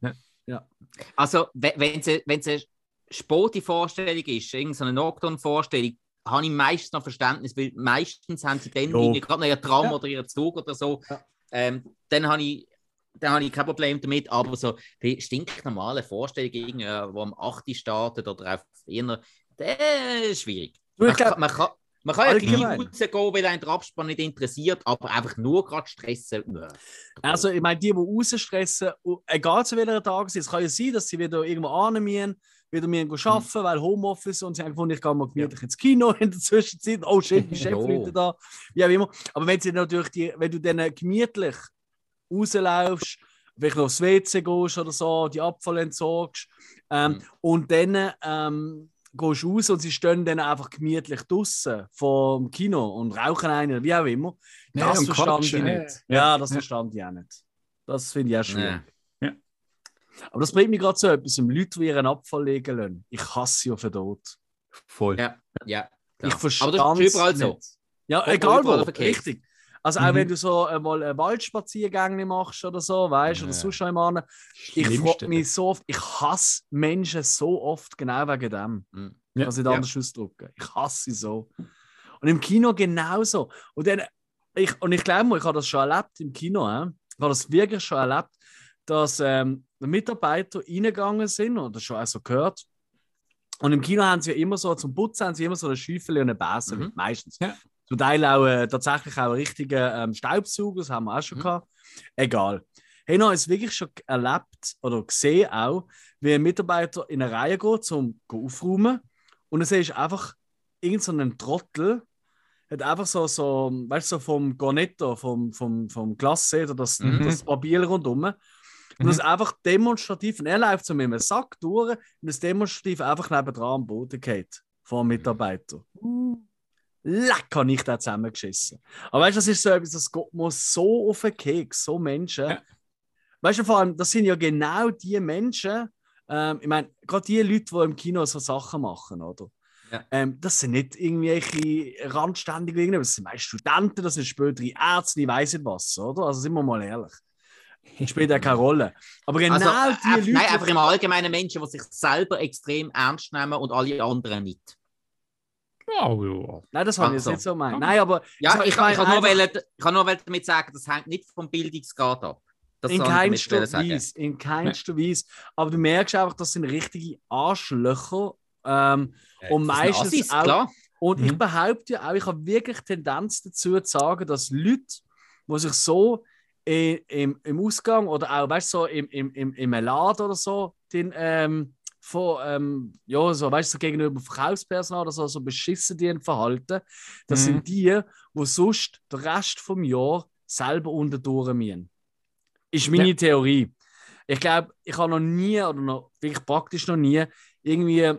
Ja. Also, we- wenn es eine Sporti-Vorstellung ist, irgendeine Nocturne-Vorstellung, habe ich meistens noch Verständnis, weil meistens haben sie dann gerade noch ihren Tram Ja. oder ihren Zug oder so. Ja. Ähm, dann habe ich, dann habe ich kein Problem damit, aber so die stinknormale Vorstellung, irgendwie, äh, am 8. startet oder auf eher, das ist schwierig. Man, glaub, kann, man, kann, man kann ja gleich rausgehen, weil einen der Abspann nicht interessiert, aber einfach nur gerade stressen. nö. Also, ich meine, die, die rausstressen, egal zu welcher Tag es kann ja sein, dass sie wieder irgendwo annehmen wieder gehen arbeiten, weil Homeoffice und sie haben gefunden, ich gehe mal gemütlich ins Kino in der Zwischenzeit. Oh shit, die Chefleute da. Wie auch immer. Aber wenn, sie natürlich die, wenn du dann gemütlich rauslaufst, vielleicht noch aufs WC gehst oder so, die Abfall entsorgst ähm, Mhm. und dann ähm, gehst du raus und sie stehen dann einfach gemütlich draußen vom Kino und rauchen einen, wie auch immer. Ja, Das verstand ich nicht. ja. Ja, das Ja. verstand ich auch nicht. Das finde ich auch schwierig. Nee. Ja. Aber das bringt mich gerade zu etwas, um Leute, die ihren Abfall legen lassen. Ich hasse sie auf den Tod. Voll. Ja, ja. Ich klar. verstehe Aber das ist überall so. nicht. Ja, Überall egal wo, richtig. Also auch Mhm. wenn du so einmal einen Waldspaziergang machst oder so, weißt du, oder Ja. sonst einmal. Ich frage mich so oft, ich hasse Menschen so oft genau wegen dem. Mhm. Ja, Kann ich ja. anders ausdrücken. Ich hasse sie so. Und im Kino genauso. Und, dann, ich, und ich glaube ich habe das schon erlebt im Kino. Äh? Ich habe das wirklich schon erlebt, dass ähm, Mitarbeiter reingegangen sind oder schon auch so gehört. Und im Kino haben sie ja immer so, zum Putzen haben sie immer so eine Schüffel und eine Besen, Mhm. meistens. Ja. Zum Teil auch äh, tatsächlich auch einen richtigen ähm, Staubsauger, das haben wir auch schon Mhm. gehabt. Egal. Hey, ich habe es wirklich schon erlebt oder gesehen auch, wie ein Mitarbeiter in eine Reihe geht, zum go aufräumen. Und dann siehst du einfach irgendeinen so Trottel, hat einfach so, so weißt du, so vom Cornetto, vom, vom, vom Glas, oder das, Mhm. das Papier rundum. Und das einfach demonstrativ, und er läuft so mit einem Sack durch und das demonstrativ einfach nebendran am Boden geht, vor dem Mitarbeiter. Leck, habe ich da zusammengeschissen. Aber weißt du, das ist so etwas, das geht mir so auf den Keks, so Menschen. Ja. Weißt du, vor allem, das sind ja genau die Menschen, ähm, ich meine, gerade die Leute, die im Kino so Sachen machen, oder? Ja. Ähm, das sind nicht irgendwelche Randständige, das sind meist Studenten, das sind spätere Ärzte, ich weiß nicht was, oder? Also sind wir mal ehrlich. Spielt ja keine Rolle. Aber genau Also, die äh, Leute. nein, einfach im Allgemeinen Menschen, die sich selber extrem ernst nehmen und alle anderen nicht. Ja, ja. Nein, das habe ich jetzt nicht so gemeint. Ja. Nein, aber Ja, ich, ich, meine kann nur einfach- wollen, ich kann nur damit sagen, das hängt nicht vom Bildungsgrad ab. Das in ich keinster. Weise. In keinster Weise. Aber du merkst einfach, das sind richtige Arschlöcher. Ähm, Äh, Und meistens Assis, auch- klar. und ich Mhm. behaupte ja auch, ich habe wirklich Tendenz dazu zu sagen, dass Leute, die sich so im, im Ausgang oder auch, weißt du, so im, im, im, im Laden oder so, den, ähm, von, ähm, ja, so, weißt du, gegenüber Verkaufspersonal oder so, so beschissen die verhalten, das Mhm. sind die, die sonst den Rest vom Jahr selber unter durch müssen. Ist meine Ja. Theorie. Ich glaube, ich habe noch nie, oder noch wirklich praktisch noch nie, irgendwie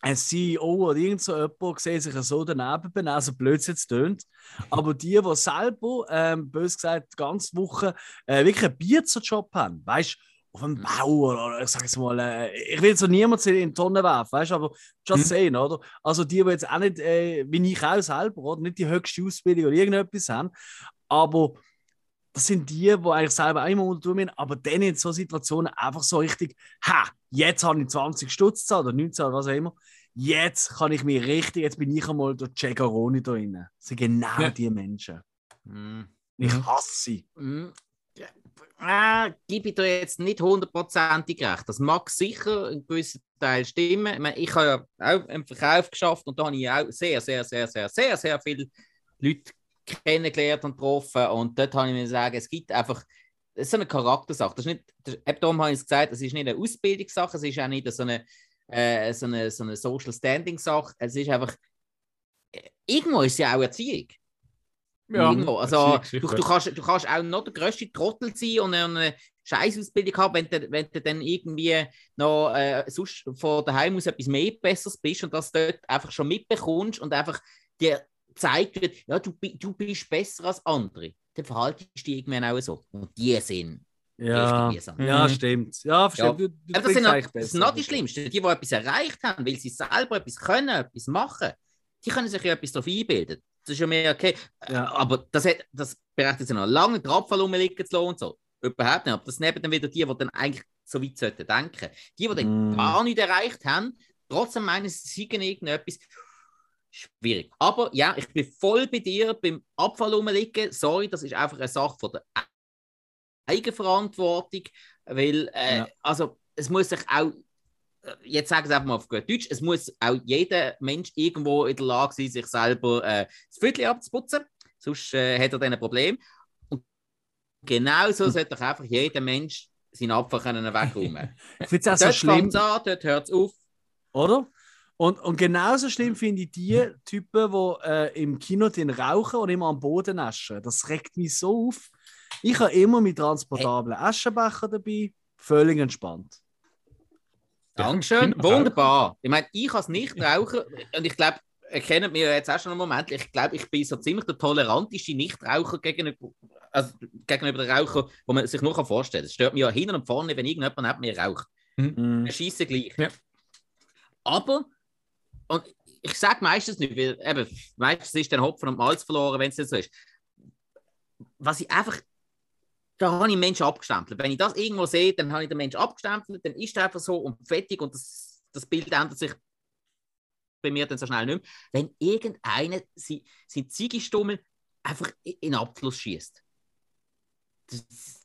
ein CEO oder irgend so jemand gesehen, sich so daneben benehmen, so blöd es jetzt tönt. Aber die, die selber, ähm, bös gesagt, die ganze Woche äh, wirklich einen Bierzer-Job haben, weißt du, auf einem Bau oder, ich sage jetzt mal, äh, ich will so niemand in die Tonne werfen, weißt du, aber just Mhm. sehen, oder? Also die, die jetzt auch nicht, äh, wie ich auch selber, oder? nicht die höchste Ausbildung oder irgendetwas haben, aber das sind die, die eigentlich selber auch immer unter müssen, aber dann in so Situationen einfach so richtig, ha, jetzt habe ich 20 Stutz gezahlt oder 19 oder was auch immer, jetzt kann ich mich richtig, jetzt bin ich einmal der Cegaroni da drin. Das sind genau Ja. die Menschen. Mhm. Ich Mhm. hasse sie. Mhm. Ja, äh, gebe ich dir jetzt nicht hundertprozentig recht. Das mag sicher einen gewissen Teil stimmen. Ich, meine, ich habe ja auch im Verkauf geschafft und da habe ich auch sehr, sehr, sehr, sehr, sehr, sehr viele Leute kennengelernt und getroffen. Und dort habe ich mir sagen, es gibt einfach, das ist so eine Charaktersache. Das ist nicht, das, eben darum habe ich es gesagt, es ist nicht eine Ausbildungssache, es ist auch nicht so eine, äh, so eine, so eine Social Standing-Sache. Es ist einfach, äh, irgendwo ist es ja auch Erziehung. Irgendwo. Also, du, du, kannst, du kannst auch noch der grösste Trottel sein und eine Scheißausbildung haben, wenn du, wenn du dann irgendwie noch äh, sonst von daheim aus etwas mehr Besseres bist und das dort einfach schon mitbekommst und einfach dir gezeigt wird, ja, du, du bist besser als andere. Dann verhaltest du dich irgendwann auch so. Und die sind Ja, ja Mhm. stimmt. Ja, verstehe. Ja. Du, du Aber das sind noch, das sind noch die Schlimmsten. Die, die etwas erreicht haben, weil sie selber etwas können, etwas machen, die können sich ja etwas darauf einbilden. Das ist ja mehr okay. Ja. Aber das, hat, das berechtigt sich noch lange, den Abfall rumliegen zu lassen und so. Überhaupt nicht. Aber das sind eben dann wieder die, die dann eigentlich so weit sollten denken. Die, die dann Mm. gar nicht erreicht haben, trotzdem meinen, sie seien irgendetwas. Schwierig. Aber ja, ich bin voll bei dir beim Abfall rumliegen. Sorry, das ist einfach eine Sache von der Eigenverantwortung, weil, äh, Ja. also, es muss sich auch, äh, jetzt sagen Sie einfach mal auf gut Deutsch, es muss auch jeder Mensch irgendwo in der Lage sein, sich selber äh, das Viertel abzuputzen, sonst äh, hat er dann ein Problem. Und genauso Hm. sollte doch einfach jeder Mensch seinen Abfall können wegräumen. Ich finde es auch so dort schlimm, an, dort hört es auf. oder? Und, und genauso schlimm finde ich die Typen, die äh, im Kino den rauchen und immer am Boden naschen. Das regt mich so auf. Ich habe immer mit transportablen Aschenbecher dabei, völlig entspannt. Dankeschön, wunderbar. Ich meine, ich kann es nicht rauchen und ich glaube, ihr kennt mich jetzt auch schon einen Moment, ich glaube, ich bin so ziemlich der toleranteste Nichtraucher gegenüber, also gegenüber den Rauchern, wo man sich nur vorstellen kann. Es stört mich ja hinten und vorne, wenn irgendjemand neben mir raucht. Mhm. Wir schießen gleich. Ja. Aber, und ich sage meistens nicht, weil eben, meistens ist dann Hopfen und Malz verloren, wenn es nicht so ist. Was ich einfach, da habe ich Menschen abgestempelt. Wenn ich das irgendwo sehe, dann habe ich den Menschen abgestempelt, dann ist er einfach so und fertig und das, das Bild ändert sich bei mir dann so schnell nicht mehr. Wenn irgendeiner sein, sein Ziegestummel einfach in den Abfluss schießt,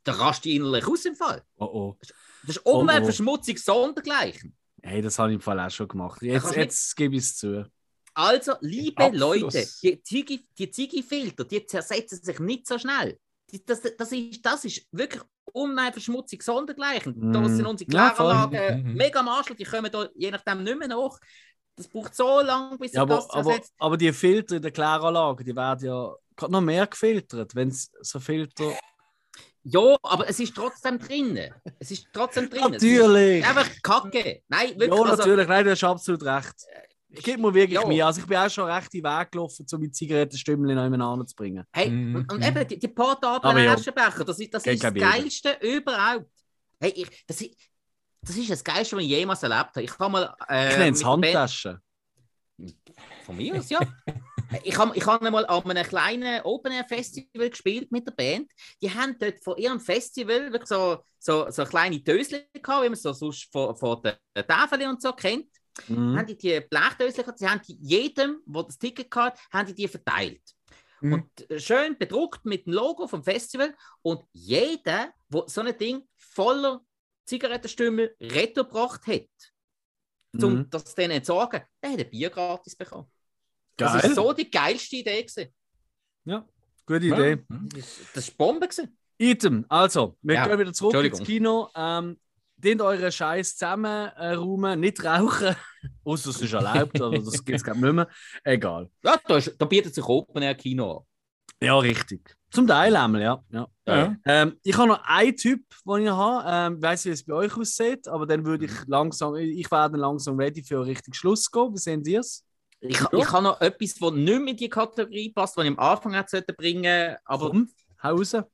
da rast ich innerlich aus im Fall. Oh oh. Das ist Oh, oh. Umweltverschmutzung sondergleichen. Hey, das habe ich im Fall auch schon gemacht. Jetzt, jetzt gebe ich es zu. Also, liebe. Leute, die Ziggy-Filter, die zersetzen sich nicht so schnell. Das, das, ist, das ist wirklich Umweltverschmutzung sondergleichen. Da Mm. sind unsere Ja. Kläranlagen Mhm. mega am Arschloch, die kommen da je nachdem nicht mehr nach. Das braucht so lange, bis sich Ja, das aber, aber, aber die Filter in der Kläranlage, die werden ja gerade noch mehr gefiltert, wenn es so Filter. Ja, aber es ist trotzdem drinnen. Es ist trotzdem drinnen. Natürlich! Ist einfach Kacke. Nein, wirklich. Ja, also, natürlich, nein, du hast absolut recht. Ich gebe mir wirklich Ja. mir. Also ich bin auch schon recht in den Weg gelaufen, um meine Zigarettenstümmel noch jemand zu bringen. Hey, Mhm. und, und eben die, die portablen. Aschenbecher, das ist das, ist das Geilste überhaupt. Hey, ich, das, ist, das ist das Geilste, was ich jemals erlebt habe. Ich habe mal. Äh, Ich nenne es Handtaschen. Von mir aus, ja. ich habe ich hab mal an einem kleinen Open-Air-Festival gespielt mit der Band. Die haben dort von ihrem Festival wirklich so, so, so kleine Dösel gehabt, wie man es so sonst von, von der Tafel und so kennt. Mhm. Haben die die Blechdösel gehabt, sie haben die jedem, der das Ticket hat, haben die die verteilt. Mhm. Und äh, schön bedruckt mit dem Logo vom Festival. Und jeder, der so ein Ding voller Zigarettenstümmel retourgebracht hat, um Mhm. das denen zu entsorgen, der hat ein Bier gratis bekommen. Das Geil. ist so die geilste Idee. Gewesen. Ja, gute Idee. Ja. Das war Bombe. Gewesen. Item, also, wir Ja, gehen wieder zurück ins. Kino. Ähm, Dient euren Scheiß zusammen äh, nicht rauchen. Außer es ist erlaubt, aber das gibt es nicht mehr. Egal. Ja, da, ist, da bietet sich Open Air Kino an. Ja, richtig. Zum Teil einmal, ja. ja. Ja. Ähm, ich habe noch einen Typ, den ich habe. Ähm, ich weiß nicht, wie es bei euch aussieht, aber dann würde ich Mhm. langsam, ich werde langsam ready für richtig Schluss gehen. Wie sehen Sie es? Ich, ich habe noch etwas, das nicht mehr in die Kategorie passt, was ich am Anfang hätte sollte bringen aber Komm, Hause.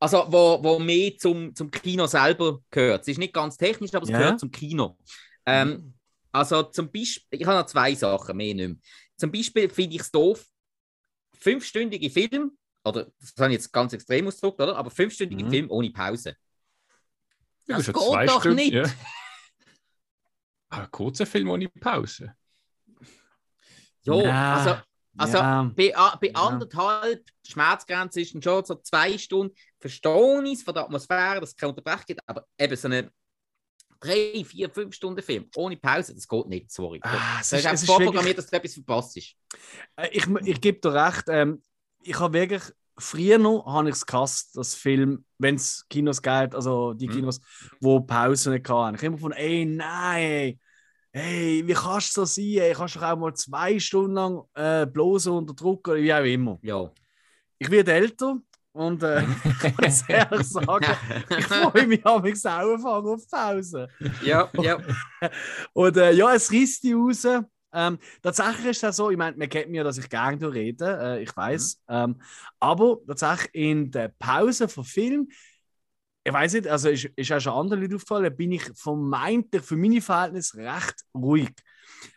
Also, wo, wo mehr zum, zum Kino selber gehört. Es ist nicht ganz technisch, aber es Ja. gehört zum Kino. Ähm, also, zum Beispiel, ich habe noch zwei Sachen, mehr nicht mehr. Zum Beispiel finde ich es doof, fünfstündige Film, oder das habe ich jetzt ganz extrem ausgedrückt, oder? Aber fünfstündige Mhm. Film ohne Pause. Ja, Das ja geht zwei doch Stunden, nicht. Ja. Ah, Ein kurzer Film ohne Pause. Ja, also, also ja. bei, bei anderthalb, die Schmerzgrenze ist schon so zwei Stunden, verstehe ich es von der Atmosphäre, dass es keine Unterbrechung gibt, aber eben so eine drei, vier, fünf Stunden Film ohne Pause, das geht nicht, sorry. Ah, es ist- es ist vorprogrammiert, dass du etwas verpasst ist. Äh, Ich, ich gebe dir recht. Ähm, ich habe wirklich, früher noch habe ich es gehasst, dass Film, wenn es Kinos geht, also die Mhm. Kinos, wo Pausen nicht hatten. Ich habe immer von, ey, nein, hey, wie kannst du so sein? Ey, kannst du doch auch mal zwei Stunden lang äh, bloß unter Druck oder wie auch immer. Ja. Ich werde älter und äh, ich muss ehrlich sagen, ich freue mich am anfangen auf Pause. ja, ja. Und äh, ja, es reißt die raus. Ähm, tatsächlich ist es so, ich meine, man kennt mir, dass ich gerne rede, äh, ich weiß. Ähm, aber tatsächlich in der Pause von Film ich weiß nicht, also ist, ist auch schon anderen Leuten aufgefallen, bin ich von meinte, für meine Verhältnisse recht ruhig.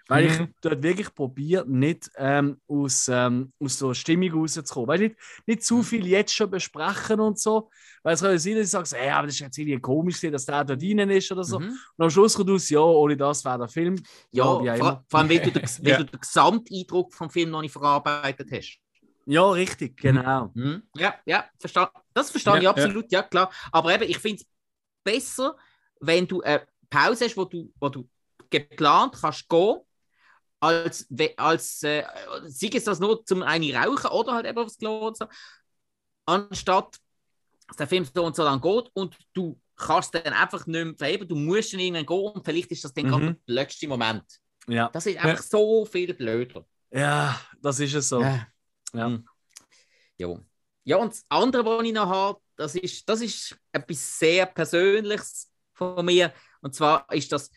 Weil ich Mhm. dort wirklich probiere, nicht ähm, aus, ähm, aus so Stimmung rauszukommen. Weil nicht, nicht zu viel jetzt schon besprechen und so. Weil es kann ja sein, dass ich sage, hey, aber das ist jetzt irgendwie komisch, dass der da drinnen ist oder so. Mhm. Und am Schluss kommt aus, ja, ohne das wäre der Film. Ja, auch vor, vor allem, wenn du, den, wenn Ja. du den Gesamteindruck vom Film noch nicht verarbeitet hast. Ja, richtig, genau. Mhm. Ja, ja, versta das verstehe ich Ja, absolut, ja. klar. Aber eben, ich finde es besser, wenn du eine Pause hast, wo du, wo du geplant kannst gehen, als, als äh, sei es das nur zum eine rauchen oder halt eben aufs Klo und so, anstatt dass der Film so und so lang geht und du kannst dann einfach nicht mehr verheben, du musst dann irgendwann gehen und vielleicht ist das dann Mhm. gerade der letzte Moment. Ja. Das ist einfach so viel blöder. ja, das ist es so. Ja. Ja. Mhm. Ja. ja, und das andere, was ich noch habe, das ist, das ist etwas sehr Persönliches von mir. Und zwar ist das,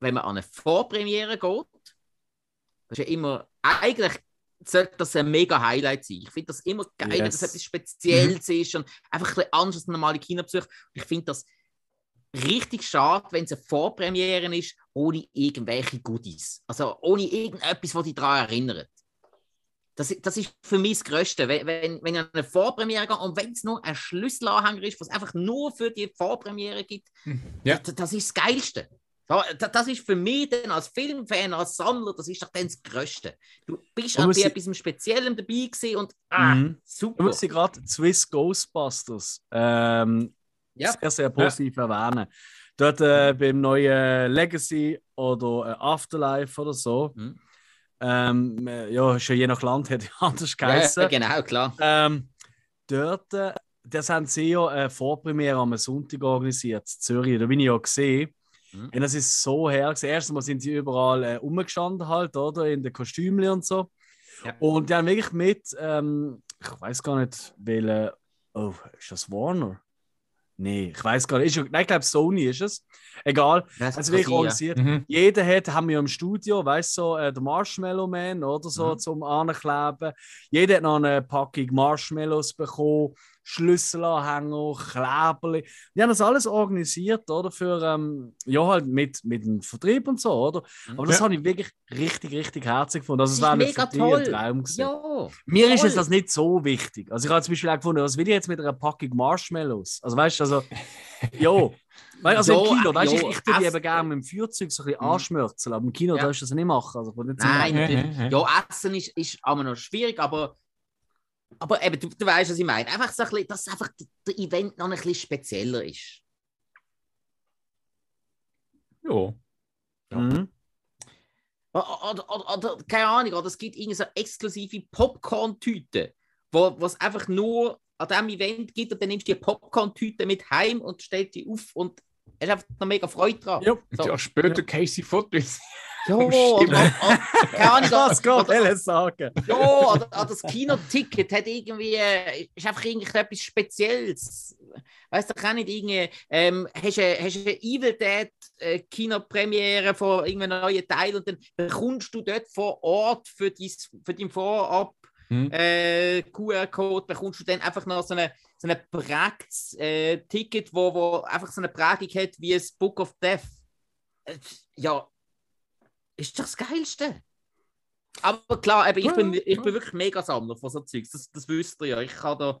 wenn man an eine Vorpremiere geht, das ist ja immer, eigentlich sollte das ein mega Highlight sein. Ich finde das immer geil, Yes. etwas Spezielles ist und einfach ein bisschen anders als ein normaler Kinobesuch. Ich finde das richtig schade, wenn es eine Vorpremiere ist, ohne irgendwelche Goodies. Also ohne irgendetwas, was dich daran erinnert. Das, das ist für mich das Größte. Wenn, wenn, wenn ich an eine Vorpremiere gehe und wenn es nur ein Schlüsselanhänger ist, was einfach nur für die Vorpremiere gibt, Ja. das, das ist das Geilste. Da- da- Das ist für mich dann als Filmfan, als Sammler, das ist doch dann das Größte. Du bist an muss ich- etwas Speziellem dabei gewesen und ah, Mhm. Ich super. muss sie gerade Swiss Ghostbusters ähm, Ja. sehr, sehr positiv erwähnen. Dort äh, beim neuen Legacy oder äh, Afterlife oder so. Mhm. Ähm, äh, ja, schon je nach Land hätte ich anders Ja, geheißen. genau, klar. Ähm, dort, äh, das haben sie ja eine Vorpremiere am Sonntag organisiert, in Zürich. Da bin ich ja gesehen. Mhm. Und das ist so her. Erstens mal sind sie überall äh, rumgestanden, halt, oder? In den Kostümen und so. Ja. Und die haben wirklich mit, ähm, ich weiß gar nicht, welche. Oh, ist das Warner? Nee, ich weiß gar nicht. Ist, nein, ich glaube, Sony ist es. Egal. Das Also wirklich ja. organisiert. Mhm. Jeder hat, haben wir im Studio, weißt du, so, äh, der Marshmallow Man oder so Mhm. zum Ankleben. Jeder hat noch eine Packung Marshmallows bekommen, Schlüsselanhänger, Kleberli. Die haben das alles organisiert, oder? Für, ähm, ja, halt mit, mit dem Vertrieb und so, oder? Mhm. Aber das Ja. habe ich wirklich richtig, richtig herzig gefunden. Also, Das es ist war mega toll. ein Traum gewesen. Ja. Mir ist Voll. es das nicht so wichtig. Also ich habe zum Beispiel auch gefunden, was will ich jetzt mit einer Packung Marshmallows? Also weißt du, also, ja. Weil, also Ja, im Kino, weißt, du, ja, ich, ich tue die eben gerne mit dem Feuerzeug so ein bisschen Mhm. anschmürzeln, aber im Kino Ja. darfst du das nicht machen. Also, nicht Nein, natürlich. Ja, Essen ist, ist aber noch schwierig, aber, aber eben, du, du weißt, was ich meine. Einfach so ein bisschen, dass einfach der- Event noch ein bisschen spezieller ist. Ja. Mhm. Oder, oder, oder, keine Ahnung, oder es gibt irgendeine so exklusive Popcorn-Tüte, wo es einfach nur an diesem Event gibt und dann nimmst du die Popcorn-Tüte mit heim und stellst die auf und hast einfach noch mega Freude dran. Ja. Und So. ja, später Casey Fotos. Ja, oder, oder, keine Ahnung, Gott will sagen? Ja, oder, oder das Kinoticket hat irgendwie, äh, ist einfach irgendetwas Spezielles. Weißt du, kann nicht irgendwie, ähm, hast du hast du eine Evil Dead äh, Kinopremiere von irgendeinem neuen Teil und dann bekommst du dort vor Ort für, dies, für dein Vorab Mhm. äh, QR-Code, bekommst du dann einfach noch so eine, so eine prägtes äh, Ticket, wo, wo einfach so eine Prägung hat wie das Book of Death. Äh, ja, ist das das Geilste. Aber klar, eben, ich, bin, ich bin wirklich mega Sammler von so Zeugs. Das, das wisst ihr ja. Ich habe da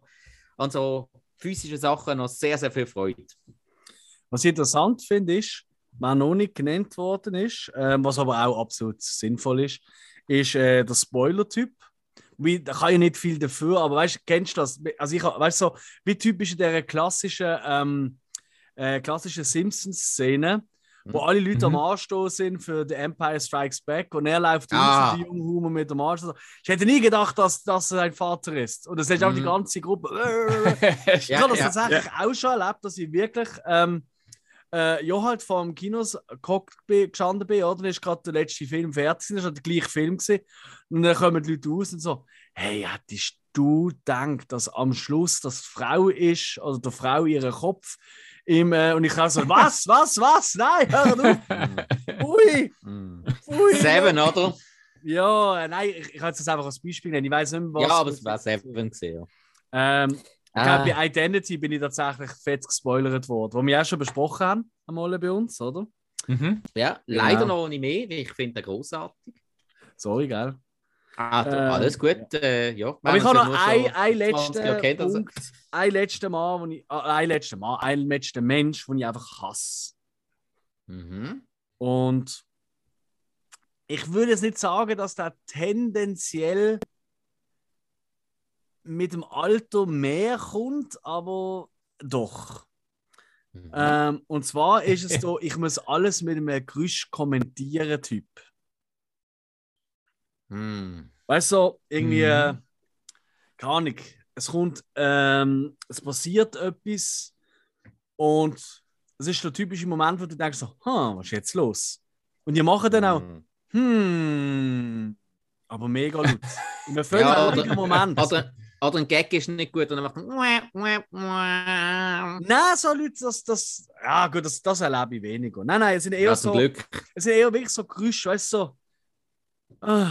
an so physischen Sachen noch sehr, sehr viel Freude. Was ich interessant finde, ist, was noch nicht genannt worden ist, ähm, was aber auch absolut sinnvoll ist, ist äh, der Spoiler-Typ. Wie, da kann ich nicht viel dafür, aber weißt du, kennst du das? Also ich weißt so, wie typisch in dieser klassischen, ähm, äh, klassischen Simpsons-Szene, wo alle Leute Mhm. am Anstoß sind für The Empire Strikes Back und er läuft Ah. raus, die junge Humor mit dem Arsch. Ich hätte nie gedacht, dass das sein Vater ist. Und das ist auch die Mhm. ganze Gruppe. Ich Ja, habe das ja, tatsächlich auch schon erlebt, dass ich wirklich ähm, äh, ja halt vor dem Kinos Cockpit gestanden bin, oder? Dann ist gerade der letzte Film fertig, das war der gleiche Film gewesen. Und dann kommen die Leute raus und so, hey, hättest du gedacht, dass am Schluss das die Frau ist oder der Frau ihren Kopf im, äh, und ich auch so, was, was, was, nein, hör auf, ui, ui. Seven, oder? Ja, äh, nein, ich, ich kann jetzt das einfach als Beispiel nennen, ich weiß nicht mehr, was. ja, aber es war Seven gesehen. Ja. ähm, Ich glaube, bei Identity bin ich tatsächlich fett gespoilert worden, wo wir auch schon besprochen haben, einmal bei uns, oder? Mhm. Ja, Genau. leider noch nicht mehr, weil ich finde den großartig. Sorry, gell? Ah, du, Ähm, alles gut. Äh, ja. Aber ich habe noch nur ein, ein schon 20 Jahre letzten also- Punkt, ein letzten Mal, wo ich, äh, ein letzten Mal, ein letzten Mensch, den ich einfach hasse. Mhm. Und ich würde jetzt nicht sagen, dass der tendenziell mit dem Alter mehr kommt, aber doch. Mhm. Ähm, und zwar ist es so, ich muss alles mit einem Geräusch kommentieren, Typ. Mhm. Weißt du, so, irgendwie, äh, keine Ahnung, es kommt, ähm, es passiert etwas und es ist der typische Moment, wo du denkst so, hm, was ist jetzt los? Und die machen dann auch, Mhm. hm, aber mega laut. In einem völlig Ja, oder- Moment. Oder, oder ein Gag ist nicht gut und dann macht man. Nein, so Leute, das, das, ja gut, das, das erlebe ich weniger. Nein, nein, es sind eher Ja, so, Glück. es sind eher wirklich so Geräusche, weißt du, so. Ah.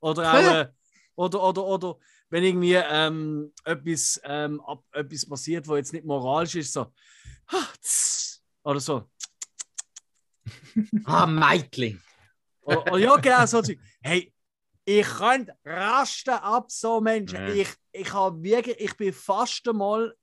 Oder auch, äh, oder, oder, oder, wenn irgendwie ähm, etwas, ähm, ab, etwas passiert, wo jetzt nicht moralisch ist, so. ah, Oder so. Ah, Meitling. Oder, oder ja, genau, so. Hey, ich könnte rasten ab so Menschen. Ja. Ich, ich habe wirklich, ich bin fast einmal,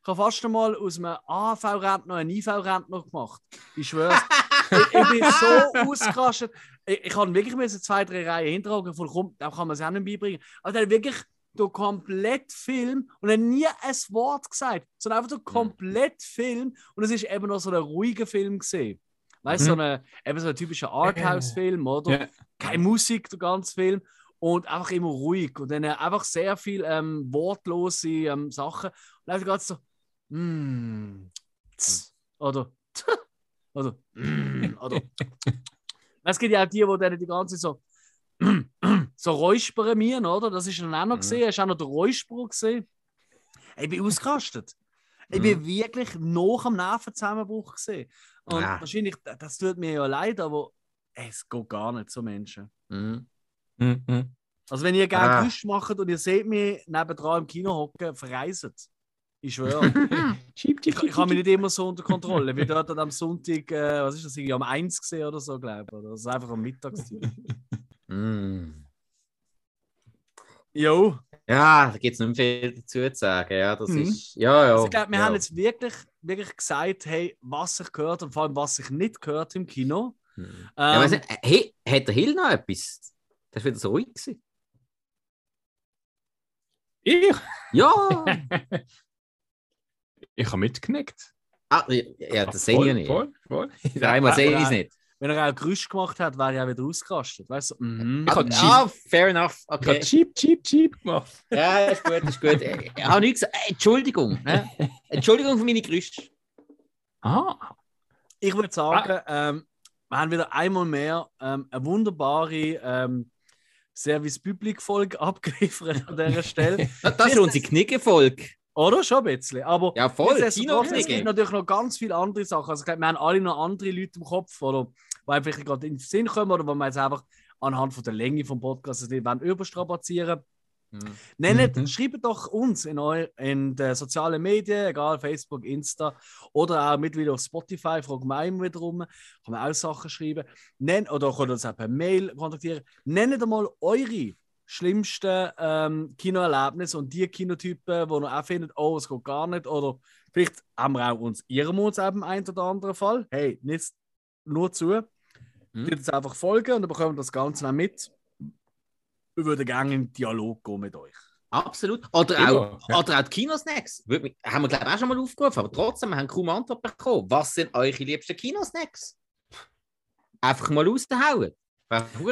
ich habe fast einmal aus einem AHV-Rentner einen IV-Rentner gemacht. Ich schwöre. ich, ich bin so ausgerastet. Ich, ich habe wirklich müssen zwei, drei Reihen hinterhaken von komm, da kann man es auch nicht beibringen. Aber der hat wirklich der komplett Film und er hat nie ein Wort gesagt, sondern einfach der komplett Film und es ist eben noch so ein ruhiger Film gesehen. Weißt du, so, Mhm. eine, eben so ein typischer Arthouse-Film, oder? Ja. Keine Musik, der ganze Film. Und einfach immer ruhig. Und dann einfach sehr viel ähm, wortlose ähm, Sachen. Und einfach ganz so, mm, tss, oder, oder, mm, oder. Es gibt ja auch die, die dann die ganze Zeit so, so räuspern mir, oder? Das ist dann auch noch Mhm. gesehen. Hast du auch noch den Räusperer gesehen? Ich bin ausgerastet. Ich bin wirklich nach am Nervenzusammenbruch gesehen. Und Ja. wahrscheinlich, das tut mir ja leid, aber es geht gar nicht so Menschen. Mhm. Mhm. Also wenn ihr gerne Ah. Geräusche macht und ihr seht mich nebendran im Kino hocken, verreiset. Ich schwöre. Ich, ich habe mich nicht immer so unter Kontrolle. Wie dort am Sonntag, äh, was ist das, irgendwie am 1 gesehen oder so, glaube ich. Oder das ist einfach am Mittagszeit. Mhm. Jo. Ja, da gibt es nicht mehr viel dazu zu sagen. Ja, das Mhm. ist. Ja, ja. Also ich glaube, wir ja. haben jetzt wirklich, wirklich gesagt, hey, was sich gehört und vor allem was sich nicht gehört im Kino. Mhm. ja, Ähm, weiss nicht, hey, hat der Hill noch etwas? Das war wieder so ruhig. Gewesen. Ich? Ja! Ich habe mitgenickt. ah, ja, das sehe ich ja nicht. Voll, voll. Einmal sehe ich es nicht. wenn er auch Geräusche gemacht hat, wäre er auch wieder ausgerastet. Weißt du? Mhm. Ich habe Ah, ah, fair enough. Ich habe Okay. cheap, cheap, cheap gemacht. Ja, ist gut, ist gut. Ich habe nichts gesagt. Äh, Entschuldigung. ne? Entschuldigung für meine Geräusche. Aha. Ich würde sagen, ähm, wir haben wieder einmal mehr ähm, eine wunderbare ähm, Service Public Folge abgeliefert an dieser Stelle. Das ist unsere Knicke-Folge. Oder schon ein bisschen. Aber Ja, voll. es gibt natürlich noch ganz viele andere Sachen. Also, ich glaube, wir haben alle noch andere Leute im Kopf, oder, die einfach gerade in den Sinn kommen oder wo wir jetzt einfach anhand von der Länge vom Podcast nicht wollen überstrapazieren Mhm. Nennt, Mhm. schreibt doch uns in, eu, in den sozialen Medien, egal Facebook, Insta oder auch mittlerweile auf Spotify, fragen wir immer wieder rum, kann man auch Sachen schreiben. Nennt, oder könnt uns auch per Mail kontaktieren. Nennt mal eure schlimmsten ähm, Kinoerlebnisse und die Kinotypen, wo ihr auch findet, oh, es geht gar nicht. Oder vielleicht haben wir auch uns, irren wir uns eben einen oder anderen Fall. Hey, nicht nur zu. Mhm. Tut uns einfach folgen und dann bekommen wir das Ganze dann mit. Wir würden gerne in Dialog gehen mit euch. Absolut. Oder Immer, auch, ja. oder auch die Kinosnacks. Mich- Haben wir, glaube ich, auch schon mal aufgerufen, aber trotzdem, wir haben kaum Antwort bekommen. Was sind eure liebsten Kinosnacks? Einfach mal raushauen. Haben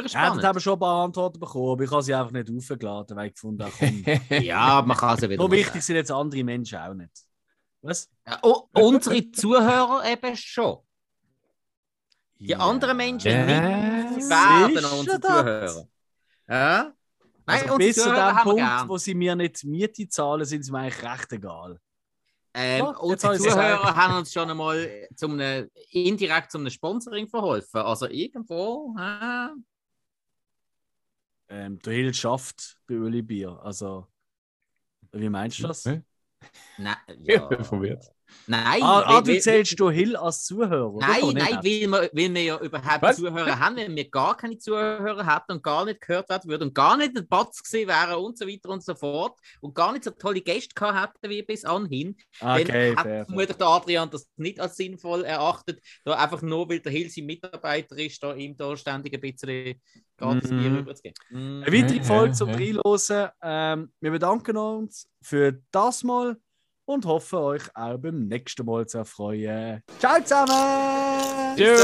wir schon ein paar Antworten bekommen, aber ich habe sie einfach nicht aufgeladen, weil ich gefunden habe, Ja, man kann sie wieder. so wichtig sind jetzt andere Menschen auch nicht. Was? oh, unsere Zuhörer eben schon. Die Ja. anderen Menschen Ja. nicht werden Sicher unsere? Zuhörer. Ja? Nein, Also bis zu dem Punkt, wo sie mir nicht Miete zahlen, sind sie mir eigentlich recht egal. Ähm, Ja, unsere Zuhörer haben uns schon einmal zum einem, indirekt zum einem Sponsoring verholfen. Also irgendwo. Äh, Ähm, der Hill schafft bei Uli Bier. Also, wie meinst du das? Nein, Ich ja. bin verwirrt. Nein, Ah, ah du zählst du Hill als Zuhörer? Nein, nein, weil wir, weil wir ja überhaupt Was? Zuhörer haben, wenn wir gar keine Zuhörer hätten und gar nicht gehört werden würden und gar nicht ein Batz gesehen wären und so weiter und so fort und gar nicht so tolle Gäste gehabt hätten wie bis anhin, Okay, dann fair. vermutlich der Adrian das nicht als sinnvoll erachtet, da einfach nur, weil der Hill sein Mitarbeiter ist, da ihm da ständig ein bisschen gratis. Bier rüberzugeben. Mhm. Eine weitere Folge zum ja. Reinhören. Ähm, wir bedanken uns für das Mal und hoffe, euch auch beim nächsten Mal zu erfreuen. Ciao zusammen! Tschüss!